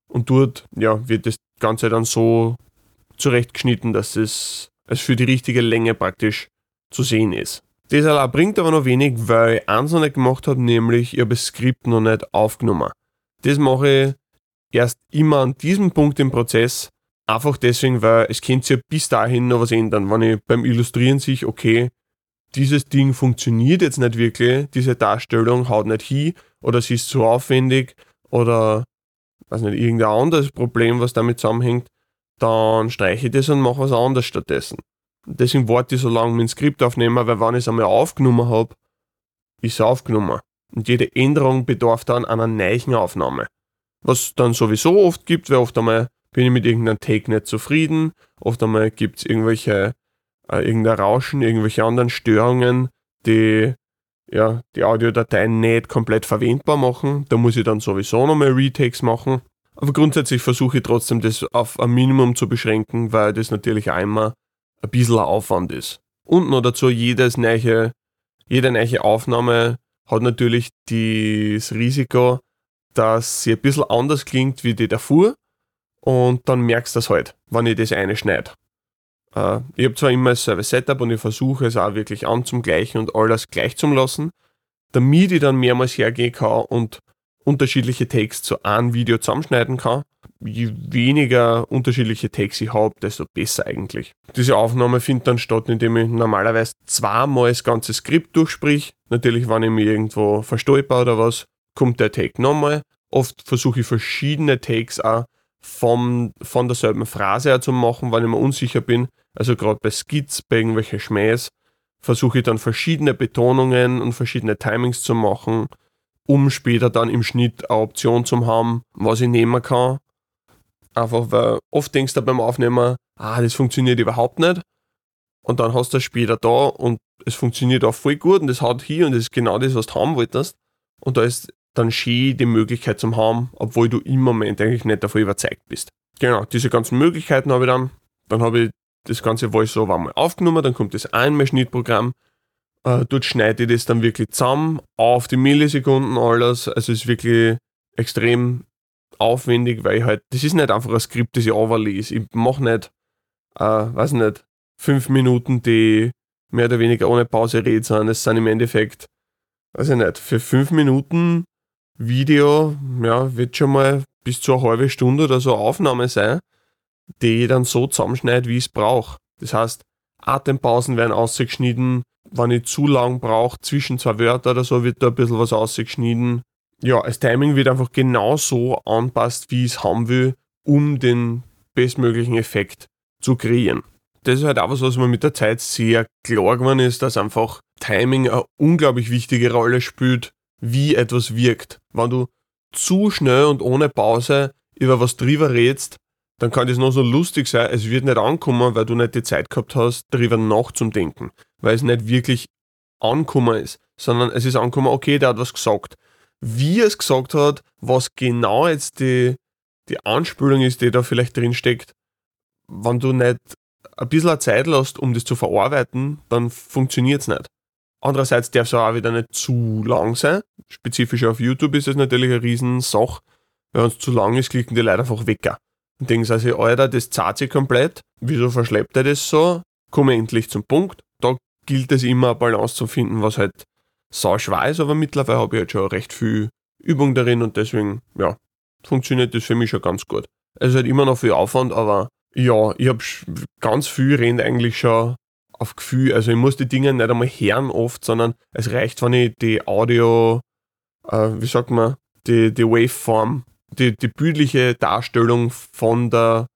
und dort ja, wird das Ganze dann so zurechtgeschnitten, dass es, es für die richtige Länge praktisch zu sehen ist. Das allein bringt aber noch wenig, weil ich eins noch nicht gemacht habe, nämlich ich habe das Skript noch nicht aufgenommen. Das mache ich erst immer an diesem Punkt im Prozess, Einfach deswegen, weil es könnte sich ja bis dahin noch was ändern. Wenn ich beim Illustrieren sehe, okay, dieses Ding funktioniert jetzt nicht wirklich, diese Darstellung haut nicht hin oder sie ist zu aufwendig oder weiß nicht, irgendein anderes Problem, was damit zusammenhängt, dann streiche ich das und mache was anderes stattdessen. Deswegen warte ich so lange mit dem Skript aufnehmen, weil wenn ich es einmal aufgenommen habe, ist es aufgenommen. Und jede Änderung bedarf dann einer neuen Aufnahme. Was dann sowieso oft gibt, weil oft einmal bin ich mit irgendeinem Take nicht zufrieden. Oft einmal gibt es irgendwelche, äh, irgendein Rauschen, irgendwelche anderen Störungen, die ja, die Audiodateien nicht komplett verwendbar machen. Da muss ich dann sowieso nochmal Retakes machen. Aber grundsätzlich versuche ich trotzdem, das auf ein Minimum zu beschränken, weil das natürlich einmal ein bisschen Aufwand ist. Und noch dazu, jedes neue, jede neue Aufnahme hat natürlich das Risiko, dass sie ein bisschen anders klingt wie die davor und dann merkst du das halt, wenn ich das eine schneide. Äh, ich habe zwar immer ein Service Setup und ich versuche es auch wirklich anzugleichen und alles gleich zu lassen, damit ich dann mehrmals hergehen kann und unterschiedliche Takes zu einem Video zusammenschneiden kann. je weniger unterschiedliche Takes ich habe, desto besser eigentlich. Diese Aufnahme findet dann statt, indem ich normalerweise zweimal das ganze Skript durchsprich. Natürlich, wenn ich mich irgendwo verstolper oder was, kommt der Take nochmal. Oft versuche ich verschiedene Takes auch vom, von derselben Phrase her zu machen, wenn ich mir unsicher bin. Also gerade bei Skits, bei irgendwelchen Schmähs, versuche ich dann verschiedene Betonungen und verschiedene Timings zu machen, um später dann im Schnitt eine Option zu haben, was ich nehmen kann. Einfach weil oft denkst du beim Aufnehmen, ah, das funktioniert überhaupt nicht. Und dann hast du das später da und es funktioniert auch voll gut und das hat hier und das ist genau das, was du haben wolltest. Und da ist dann schön die Möglichkeit zum haben, obwohl du im Moment eigentlich nicht davon überzeugt bist. Genau, diese ganzen Möglichkeiten habe ich dann. Dann habe ich das ganze Voice-Over mal aufgenommen, dann kommt das Einmalschnittprogramm. Äh, dort schneide ich das dann wirklich zusammen, auf die Millisekunden alles. Also es ist wirklich extrem aufwendig, weil ich halt, das ist nicht einfach ein Skript, das ich overlese. Ich mache nicht, äh, weiß nicht, fünf Minuten, die mehr oder weniger ohne Pause reden, sondern es sind im Endeffekt, weiß ich nicht, für fünf Minuten Video, ja, wird schon mal bis zu eine halbe Stunde oder so Aufnahme sein, die ich dann so zusammenschneide, wie ich es brauche. Das heißt, Atempausen werden ausgeschnitten, wenn ich zu lang brauche, zwischen zwei Wörter oder so, wird da ein bisschen was ausgeschnitten. Ja, das Timing wird einfach genau so anpasst, wie ich es haben will, um den bestmöglichen Effekt zu kreieren. Das ist halt auch was, was mir mit der Zeit sehr klar geworden ist, dass einfach Timing eine unglaublich wichtige Rolle spielt, wie etwas wirkt. Wenn du zu schnell und ohne Pause über was drüber redest, dann kann das noch so lustig sein, es wird nicht ankommen, weil du nicht die Zeit gehabt hast, drüber nachzudenken. Weil es nicht wirklich ankommen ist, sondern es ist angekommen, okay, der hat was gesagt. Wie er es gesagt hat, was genau jetzt die, die Anspülung ist, die da vielleicht drin steckt, wenn du nicht ein bisschen Zeit lässt, um das zu verarbeiten, dann funktioniert es nicht. Andererseits darf es auch wieder nicht zu lang sein. Spezifisch auf YouTube ist das natürlich eine Riesensache. Wenn es zu lang ist, klicken die Leute einfach weg. Und denken sich, Alter, das zahlt sich komplett. Wieso verschleppt er das so? Komme endlich zum Punkt. Da gilt es immer, eine Balance zu finden, was halt sau schwer ist, aber mittlerweile habe ich halt schon recht viel Übung darin und deswegen, ja, funktioniert das für mich schon ganz gut. Es ist halt immer noch viel Aufwand, aber ja, ich habe ganz viel rennt eigentlich schon auf Gefühl. Also ich muss die Dinge nicht einmal hören oft, sondern es reicht, wenn ich die Audio, äh, wie sagt man, die, die Waveform, die, die bildliche Darstellung von der,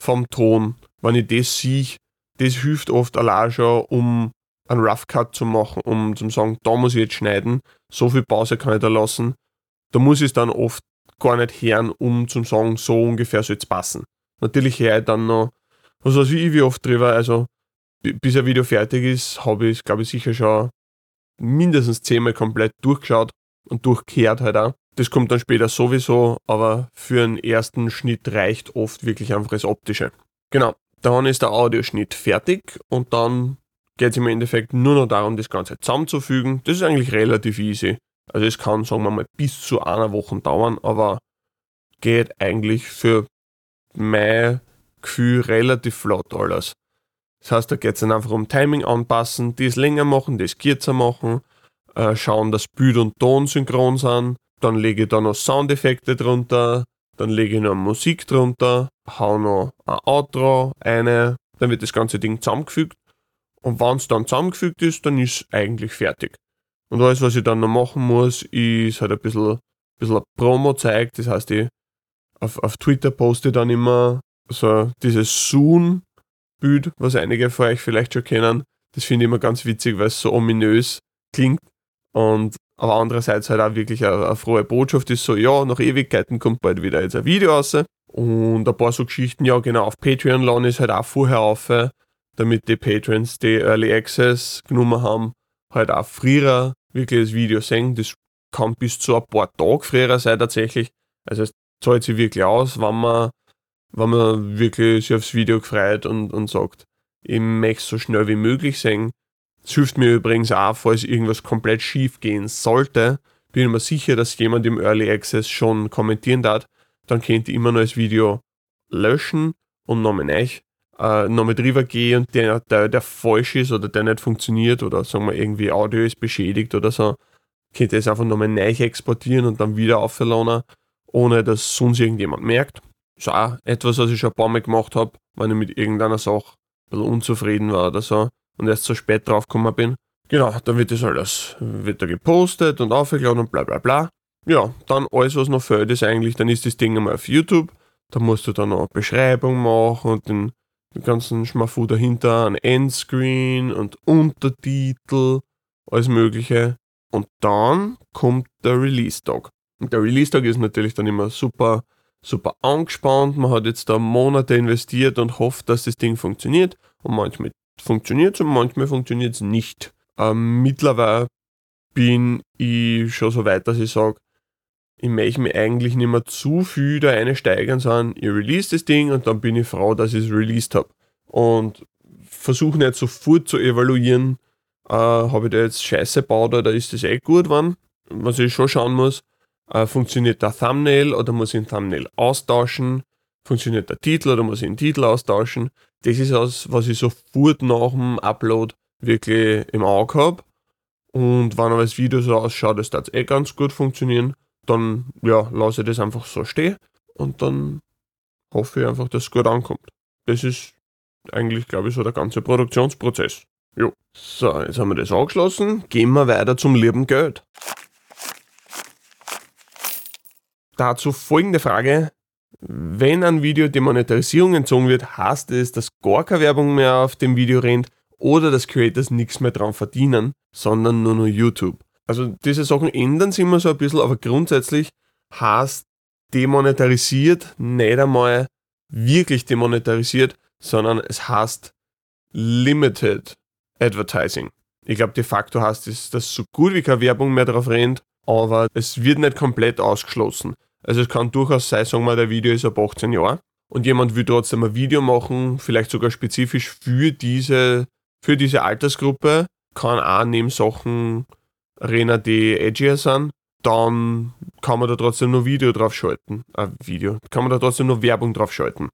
vom Ton, wenn ich das sehe, das hilft oft allein schon, um einen Rough Cut zu machen, um zu sagen, da muss ich jetzt schneiden, so viel Pause kann ich da lassen. Da muss ich es dann oft gar nicht hören, um zu sagen, so ungefähr soll es passen. Natürlich höre ich dann noch, was weiß ich, wie oft drüber, also bis ein Video fertig ist, habe ich, glaube ich, sicher schon mindestens zehnmal komplett durchgeschaut und durchkehrt halt auch. Das kommt dann später sowieso, aber für einen ersten Schnitt reicht oft wirklich einfach das Optische. Genau, dann ist der Audioschnitt fertig und dann geht es im Endeffekt nur noch darum, das Ganze zusammenzufügen. Das ist eigentlich relativ easy. Also es kann, sagen wir mal, bis zu einer Woche dauern, aber geht eigentlich für mein Gefühl relativ flott alles. Das heißt, da geht es dann einfach um Timing anpassen, das länger machen, das kürzer machen, äh, schauen, dass Bild und Ton synchron sind. Dann lege ich da noch Soundeffekte drunter, dann lege ich noch Musik drunter, hau noch ein Outro, eine, dann wird das ganze Ding zusammengefügt. Und wenn es dann zusammengefügt ist, dann ist es eigentlich fertig. Und alles, was ich dann noch machen muss, ist halt ein bisschen, ein bisschen Promo zeigt. Das heißt, ich auf, auf Twitter poste dann immer so dieses Soon Bild, was einige von euch vielleicht schon kennen. Das finde ich immer ganz witzig, weil es so ominös klingt. Und aber andererseits halt auch wirklich eine, eine, frohe Botschaft ist so, ja, nach Ewigkeiten kommt bald wieder jetzt ein Video raus. Und ein paar so Geschichten, ja genau, auf Patreon laden ist halt auch vorher auf, damit die Patrons, die Early Access genommen haben, halt auch früher wirklich das Video sehen. Das kann bis zu ein paar Tage früher sein tatsächlich. Also es zahlt sich wirklich aus, wenn man wenn man wirklich sich aufs Video freut und, und sagt, ich möchte es so schnell wie möglich sehen. Das hilft mir übrigens auch, falls irgendwas komplett schief gehen sollte. Bin ich mir sicher, dass jemand im Early Access schon kommentieren darf. Dann könnt ihr immer noch das Video löschen und nochmal neu, äh, nochmal drüber gehen und der, der, der falsch ist oder der nicht funktioniert oder sagen wir irgendwie Audio ist beschädigt oder so, könnt ihr es einfach nochmal neu exportieren und dann wieder aufladen, ohne dass sonst irgendjemand merkt. Ist auch etwas, was ich schon ein paar Mal gemacht habe, wenn ich mit irgendeiner Sache ein bisschen unzufrieden war oder so und erst so spät draufgekommen bin. Genau, dann wird das alles, wird gepostet und aufgeladen und bla bla bla. Ja, dann alles, was noch fehlt, ist eigentlich, dann ist das Ding einmal auf YouTube. Da musst du dann noch eine Beschreibung machen und den, den ganzen Schmafu dahinter, ein Endscreen und Untertitel, alles Mögliche. Und dann kommt der Release-Tag. Und der Release-Tag ist natürlich dann immer super, super angespannt. Man hat jetzt da Monate investiert und hofft, dass das Ding funktioniert. Und manchmal funktioniert es und manchmal funktioniert es nicht. Ähm, mittlerweile bin ich schon so weit, dass ich sage, ich möchte mich eigentlich nicht mehr zu viel da einsteigern, sondern ich release das Ding und dann bin ich froh, dass ich es released habe. Und versuche nicht sofort zu evaluieren, äh, habe ich da jetzt Scheiße gebaut oder ist das eh gut geworden. Was ich schon schauen muss, äh, funktioniert der Thumbnail oder muss ich den Thumbnail austauschen? Funktioniert der Titel oder muss ich den Titel austauschen? Das ist das, was ich sofort nach dem Upload wirklich im Auge habe. Und wenn aber das Video so ausschaut, dass das eh ganz gut funktionieren, dann ja, lasse ich das einfach so stehen und dann hoffe ich einfach, dass es gut ankommt. Das ist eigentlich, glaube ich, so der ganze Produktionsprozess. Jo. So, jetzt haben wir das angeschlossen. Gehen wir weiter zum lieben Geld. Dazu folgende Frage. Wenn ein Video Demonetarisierung entzogen wird, heißt es, dass gar keine Werbung mehr auf dem Video rennt oder dass Creators nichts mehr dran verdienen, sondern nur noch YouTube. Also diese Sachen ändern sich immer so ein bisschen, aber grundsätzlich heißt demonetarisiert nicht einmal wirklich demonetarisiert, sondern es heißt Limited Advertising. Ich glaube, de facto heißt es, dass so gut wie keine Werbung mehr drauf rennt, aber es wird nicht komplett ausgeschlossen. Also es kann durchaus sein, sagen wir, der Video ist ab 18 Jahren und jemand will trotzdem ein Video machen, vielleicht sogar spezifisch für diese, für diese Altersgruppe, kann auch neben Sachen reden, die edgier sind, dann kann man da trotzdem nur Video drauf schalten. Ein äh, Video. Kann man da trotzdem nur Werbung drauf schalten.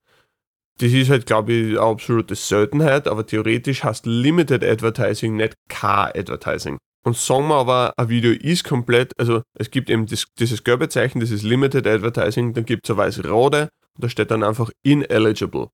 Das ist halt, glaube ich, eine absolute Seltenheit, aber theoretisch heißt Limited Advertising nicht Car-Advertising. Und sagen wir aber, ein Video ist komplett, also es gibt eben das, dieses gelbe Zeichen, das ist Limited Advertising, dann gibt es eine weiße Rode und da steht dann einfach ineligible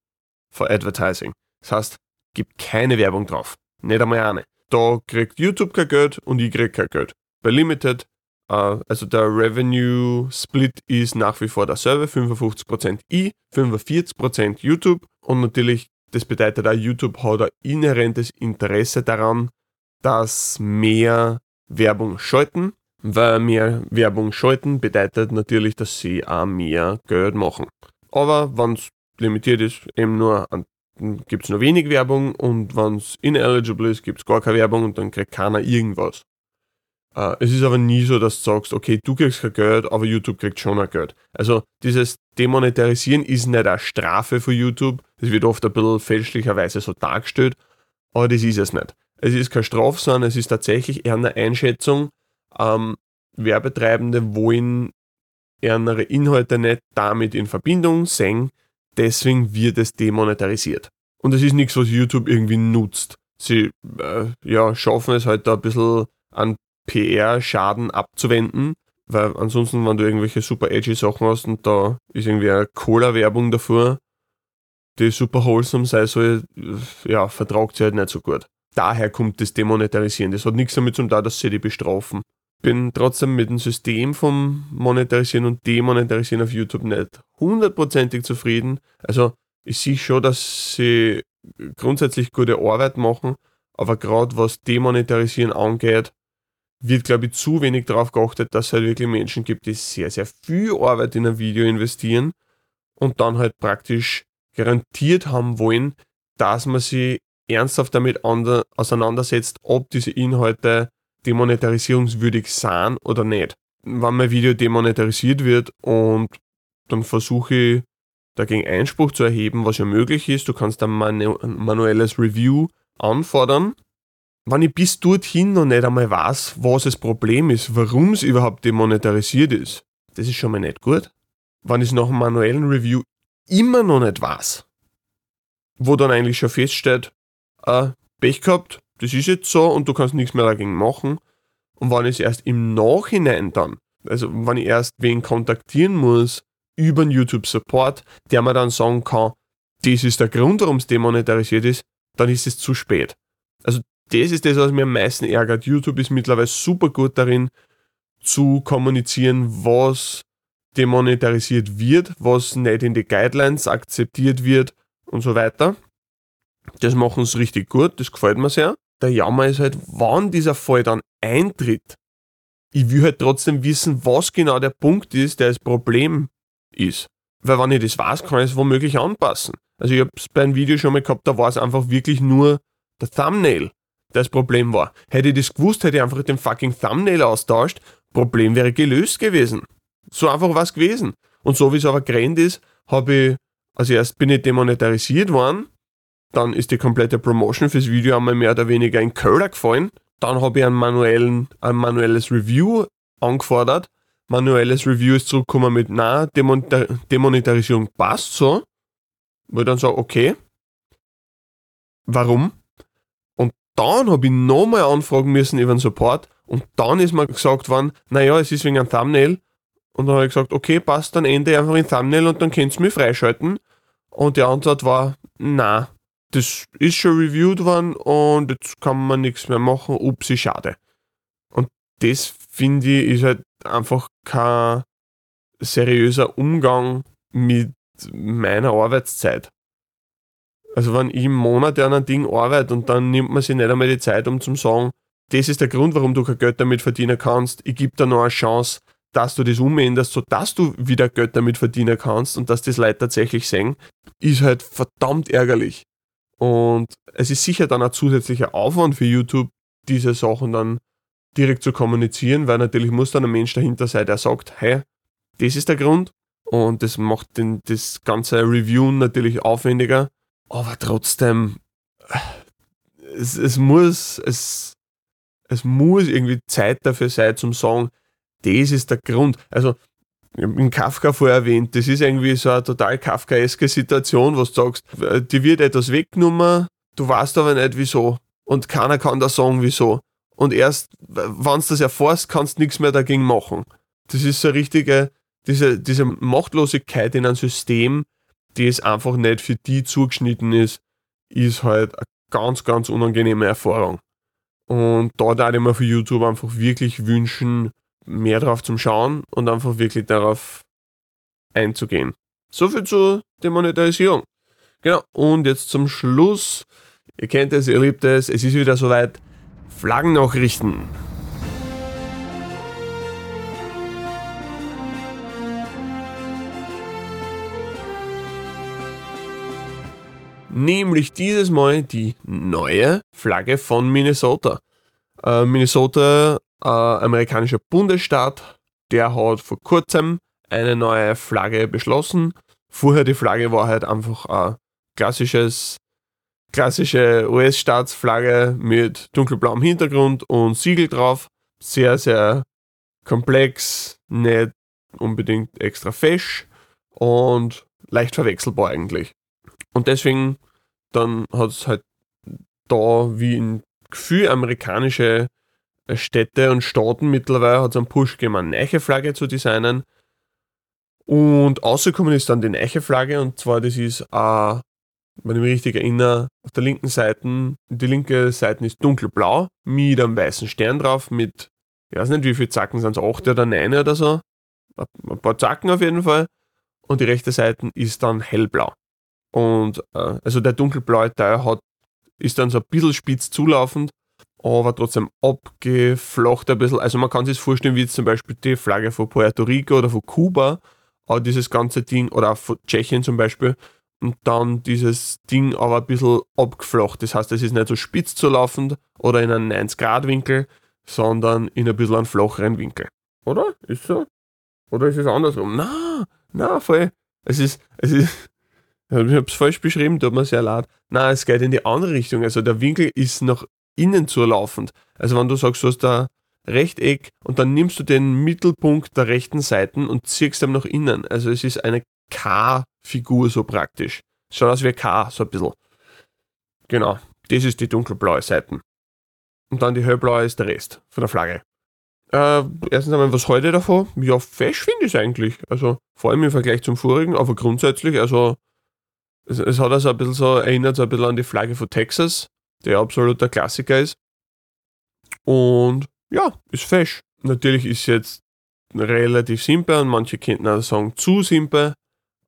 for Advertising. Das heißt, gibt keine Werbung drauf. Nicht einmal eine. Da kriegt YouTube kein Geld und ich krieg kein Geld. Bei Limited, uh, also der Revenue Split ist nach wie vor derselbe, 55% ich, 45% YouTube und natürlich, das bedeutet auch, YouTube hat ein inhärentes Interesse daran, dass mehr Werbung schalten, weil mehr Werbung schalten bedeutet natürlich, dass sie auch mehr Geld machen. Aber wenn es limitiert ist, eben nur gibt es nur wenig Werbung und wenn es ineligible ist, gibt es gar keine Werbung und dann kriegt keiner irgendwas. Äh, es ist aber nie so, dass du sagst, okay, du kriegst kein Geld, aber YouTube kriegt schon ein Geld. Also dieses Demonetarisieren ist nicht eine Strafe für YouTube. Das wird oft ein bisschen fälschlicherweise so dargestellt, aber das ist es nicht. Es ist keine Strafe, sondern es ist tatsächlich eher eine Einschätzung. Ähm, Werbetreibende wollen ihre Inhalte nicht damit in Verbindung sehen, deswegen wird es demonetarisiert. Und es ist nichts, was YouTube irgendwie nutzt. Sie äh, ja, schaffen es halt da ein bisschen an PR-Schaden abzuwenden, weil ansonsten, wenn du irgendwelche super edgy Sachen hast und da ist irgendwie eine Cola-Werbung davor, die super wholesome sein soll, ja, vertragt sie halt nicht so gut. Daher kommt das Demonetarisieren. Das hat nichts damit zu tun, dass sie die bestrafen bin trotzdem mit dem System vom Monetarisieren und Demonetarisieren auf YouTube nicht hundertprozentig zufrieden. Also ich sehe schon, dass sie grundsätzlich gute Arbeit machen, aber gerade was Demonetarisieren angeht, wird, glaube ich, zu wenig darauf geachtet, dass es halt wirklich Menschen gibt, die sehr, sehr viel Arbeit in ein Video investieren und dann halt praktisch garantiert haben wollen, dass man sich ernsthaft damit auseinandersetzt, ob diese Inhalte demonetarisierungswürdig sind oder nicht. Wenn mein Video demonetarisiert wird und dann versuche ich dagegen Einspruch zu erheben, was ja möglich ist, du kannst ein manu manuelles Review anfordern. Wenn ich bis dorthin noch nicht einmal weiß, was das Problem ist, warum es überhaupt demonetarisiert ist, das ist schon mal nicht gut. Wenn ich es nach einem manuellen Review immer noch nicht weiß, wo dann eigentlich schon feststeht, äh, Pech gehabt, das ist jetzt so und du kannst nichts mehr dagegen machen. Und wenn ich es erst im Nachhinein dann, also wenn ich erst wen kontaktieren muss, über den YouTube Support, der man dann sagen kann, das ist der Grund, warum es demonetarisiert ist, dann ist es zu spät. Also das ist das, was mir am meisten ärgert. YouTube ist mittlerweile super gut darin, zu kommunizieren, was demonetarisiert wird, was nicht in die Guidelines akzeptiert wird und so weiter. Das machen sie richtig gut, das gefällt mir sehr. Der Jammer ist halt, wann dieser Fall dann eintritt. Ich will halt trotzdem wissen, was genau der Punkt ist, der das Problem ist. Weil wenn ich das weiß, kann ich es womöglich anpassen. Also ich habe es bei einem Video schon mal gehabt, da war es einfach wirklich nur der Thumbnail, der das Problem war. Hätte ich das gewusst, hätte ich einfach den fucking Thumbnail austauscht, Problem wäre gelöst gewesen. So einfach war es gewesen. Und so wie es aber gerannt ist, habe ich, also erst bin ich demonetarisiert worden, dann ist die komplette Promotion fürs Video einmal mehr oder weniger in Köder gefallen. Dann habe ich einen manuellen, ein manuelles Review angefordert. Manuelles Review ist zurückgekommen mit, na, Demonetarisierung passt so. Wo ich dann sage, okay. Warum? Und dann habe ich nochmal anfragen müssen über den Support und dann ist mir gesagt worden, naja, es ist wegen einem Thumbnail. Und dann habe ich gesagt, okay, passt, dann ende einfach in Thumbnail und dann könnt ihr mich freischalten. Und die Antwort war, na, das ist schon reviewed worden und jetzt kann man nichts mehr machen, upsi, schade. Und das finde ich ist halt einfach kein seriöser Umgang mit meiner Arbeitszeit. Also wenn ich im Monat an einem Ding arbeite und dann nimmt man sich nicht einmal die Zeit, um zu sagen, das ist der Grund, warum du kein Geld damit verdienen kannst. Ich gebe dir noch eine Chance, dass du das umänderst, sodass du wieder Geld damit verdienen kannst und dass das Leute tatsächlich sehen, ist halt verdammt ärgerlich. Und es ist sicher dann ein zusätzlicher Aufwand für YouTube, diese Sachen dann direkt zu kommunizieren, weil natürlich muss dann ein Mensch dahinter sein, der sagt, hey, das ist der Grund und das macht den, das ganze Review natürlich aufwendiger, aber trotzdem, es, es muss, es, es muss irgendwie Zeit dafür sein, zum sagen, das ist der Grund. Also, in Kafka vorher erwähnt, das ist irgendwie so eine total kafkaeske Situation, wo du sagst, dir wird etwas weggenommen, du weißt aber nicht wieso. Und keiner kann da sagen, wieso. Und erst, wenn du das erfährst, kannst du nichts mehr dagegen machen. Das ist so eine richtige, diese, diese Machtlosigkeit in einem System, das einfach nicht für die zugeschnitten ist, ist halt eine ganz, ganz unangenehme Erfahrung. Und da würde ich mir für YouTube einfach wirklich wünschen, mehr drauf zum Schauen und einfach wirklich darauf einzugehen. Soviel zur Demonetarisierung. Genau, und jetzt zum Schluss. Ihr kennt es, ihr liebt es, es ist wieder soweit. Flaggennachrichten. Nämlich dieses Mal die neue Flagge von Minnesota. Äh, Minnesota, äh, amerikanischer Bundesstaat, der hat vor kurzem eine neue Flagge beschlossen. Vorher die Flagge war halt einfach ein klassisches, klassische US-Staatsflagge mit dunkelblauem Hintergrund und Siegel drauf. Sehr, sehr komplex, nicht unbedingt extra fesch und leicht verwechselbar eigentlich. Und deswegen dann hat es halt da wie in Gefühl amerikanische äh, Städte und Staaten mittlerweile hat es einen Push gegeben, eine neue Flagge zu designen. Und rausgekommen ist dann die neue Flagge und zwar das ist, äh, wenn ich mich richtig erinnere, auf der linken Seite, die linke Seite ist dunkelblau mit einem weißen Stern drauf mit, ich weiß nicht wie viele Zacken sind es, acht oder neun oder so. Ein paar Zacken auf jeden Fall. Und die rechte Seite ist dann hellblau. Und äh, also der dunkelblaue Teil hat, ist dann so ein bisschen spitz zulaufend, aber trotzdem abgeflacht ein bisschen. Also man kann sich vorstellen, wie zum Beispiel die Flagge von Puerto Rico oder von Kuba, aber dieses ganze Ding, oder auch von Tschechien zum Beispiel, und dann dieses Ding aber ein bisschen abgeflacht. Das heißt, es ist nicht so spitz zulaufend oder in einem 90-Grad-Winkel, sondern in ein bisschen einen flacheren Winkel. Oder? Ist so? Oder ist es andersrum? Na, na, voll. Es ist, es ist, ich habe es falsch beschrieben, tut mir sehr leid. Nein, es geht in die andere Richtung. Also der Winkel ist nach innen zulaufend. Also wenn du sagst, du hast da Rechteck und dann nimmst du den Mittelpunkt der rechten Seite und ziehst ihn nach innen. Also es ist eine K-Figur so praktisch. Schaut aus wie ein K, so ein bisschen. Genau, das ist die dunkelblaue Seite. Und dann die hellblaue ist der Rest von der Flagge. Äh, erstens einmal, was heute davon? Ja, fesch finde ich es eigentlich. Also vor allem im Vergleich zum vorigen, aber grundsätzlich, also es, es hat also ein bisschen so, erinnert so ein bisschen an die Flagge von Texas, der absoluter Klassiker ist. Und ja, ist fesch. Natürlich ist jetzt relativ simpel und manche könnten auch sagen zu simpel,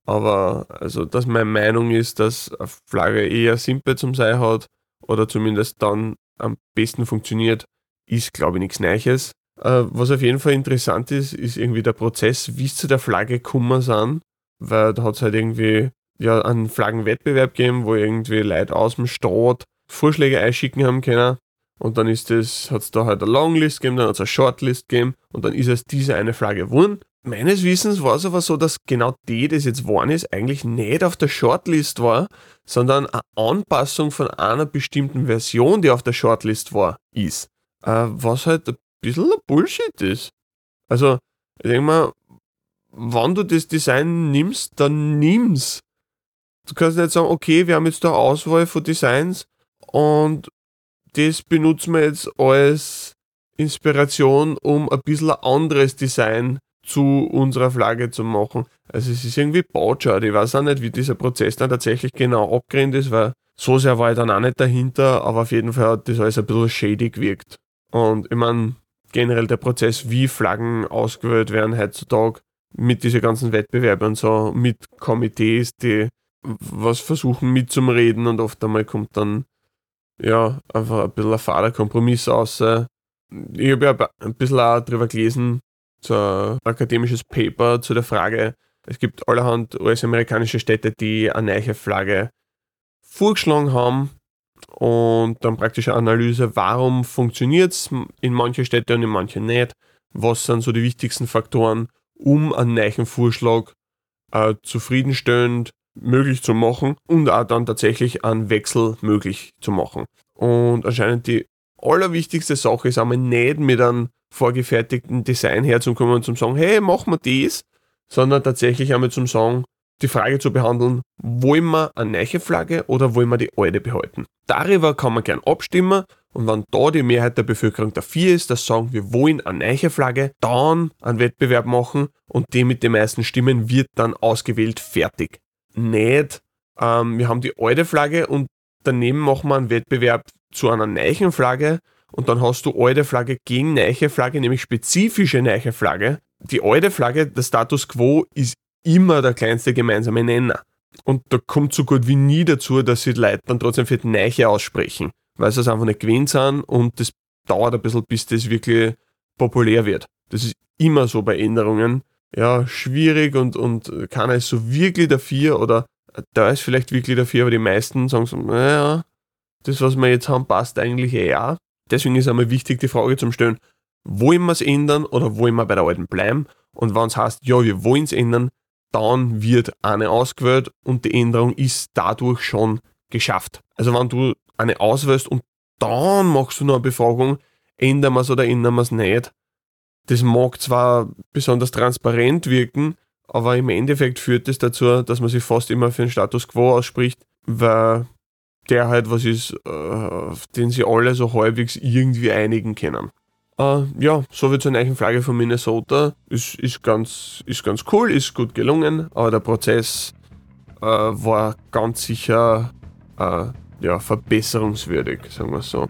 aber also, dass meine Meinung ist, dass eine Flagge eher simpel zum Sein hat oder zumindest dann am besten funktioniert, ist glaube ich nichts Neues. Äh, was auf jeden Fall interessant ist, ist irgendwie der Prozess, wie es zu der Flagge gekommen sind, weil da hat es halt irgendwie ja, einen Flaggenwettbewerb gegeben, wo irgendwie Leute aus dem Staat Vorschläge einschicken haben können. Und dann ist es, hat es da halt eine Longlist gegeben, dann hat es eine Shortlist gegeben und dann ist es diese eine Flagge geworden. Meines Wissens war es aber so, dass genau die, das jetzt geworden ist, eigentlich nicht auf der Shortlist war, sondern eine Anpassung von einer bestimmten Version, die auf der Shortlist war, ist. Äh, was halt ein bisschen Bullshit ist. Also, ich denke mal, wenn du das Design nimmst, dann nimm's. Du kannst nicht sagen, okay, wir haben jetzt da Auswahl von Designs und das benutzen wir jetzt als Inspiration, um ein bisschen ein anderes Design zu unserer Flagge zu machen. Also es ist irgendwie Bautschad. Ich weiß auch nicht, wie dieser Prozess dann tatsächlich genau abgerennt ist, weil so sehr war ich dann auch nicht dahinter, aber auf jeden Fall hat das alles ein bisschen shady gewirkt. Und ich meine, generell der Prozess, wie Flaggen ausgewählt werden heutzutage, mit diesen ganzen Wettbewerben und so, mit Komitees, die was versuchen mitzumreden und oft einmal kommt dann ja einfach ein bisschen ein fader Kompromiss aus. Ich habe ja ein bisschen auch drüber gelesen, so ein akademisches Paper zu der Frage, es gibt allerhand US-amerikanische Städte, die eine neue Flagge vorgeschlagen haben und dann praktisch eine Analyse, warum funktioniert es in manchen Städten und in manchen nicht, was sind so die wichtigsten Faktoren, um einen neuen Vorschlag äh, zufriedenstellend möglich zu machen und auch dann tatsächlich einen Wechsel möglich zu machen. Und anscheinend die allerwichtigste Sache ist einmal nicht mit einem vorgefertigten Design herzukommen und zu sagen, hey, machen wir das, sondern tatsächlich einmal zum sagen, die Frage zu behandeln, wollen wir eine neue Flagge oder wollen wir die alte behalten? Darüber kann man gern abstimmen und wenn da die Mehrheit der Bevölkerung dafür ist, dass sagen, wir wollen eine neue Flagge, dann einen Wettbewerb machen und die mit den meisten Stimmen wird dann ausgewählt fertig. Nicht, ähm, wir haben die alte Flagge und daneben machen wir einen Wettbewerb zu einer neuen Flagge und dann hast du alte Flagge gegen neue Flagge, nämlich spezifische neue Flagge. Die alte Flagge, der Status quo, ist immer der kleinste gemeinsame Nenner. Und da kommt so gut wie nie dazu, dass sie die Leute dann trotzdem für die Neiche aussprechen, weil sie es einfach nicht gewöhnt sind und das dauert ein bisschen, bis das wirklich populär wird. Das ist immer so bei Änderungen. Ja, schwierig und, und keiner ist so wirklich dafür oder da ist vielleicht wirklich dafür, aber die meisten sagen so, naja, das, was wir jetzt haben, passt eigentlich eher. Deswegen ist einmal wichtig, die Frage zu stellen, wollen wir es ändern oder wollen wir bei der alten bleiben? Und wenn es heißt, ja, wir wollen es ändern, dann wird eine ausgewählt und die Änderung ist dadurch schon geschafft. Also wenn du eine auswählst und dann machst du noch eine Befragung, ändern wir es oder ändern wir es nicht. Das mag zwar besonders transparent wirken, aber im Endeffekt führt es das dazu, dass man sich fast immer für den Status quo ausspricht, weil der halt was ist, äh, den sie alle so halbwegs irgendwie einigen können. Uh, ja, soviel zur neuen Flagge von Minnesota. Ist, ist, ganz, ist ganz cool, ist gut gelungen, aber der Prozess uh, war ganz sicher uh, ja, verbesserungswürdig, sagen wir so.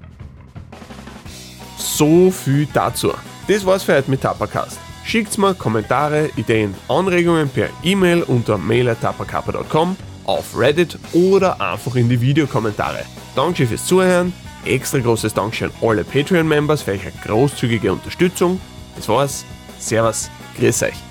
So viel dazu. Das war's für heute mit Tapacast. Schickt mir Kommentare, Ideen, Anregungen per E-Mail unter mail.tapacapa.com, auf Reddit oder einfach in die Videokommentare. Danke fürs Zuhören Extra großes Dankeschön an alle Patreon-Members für eure großzügige Unterstützung. Das war's. Servus, grüß euch.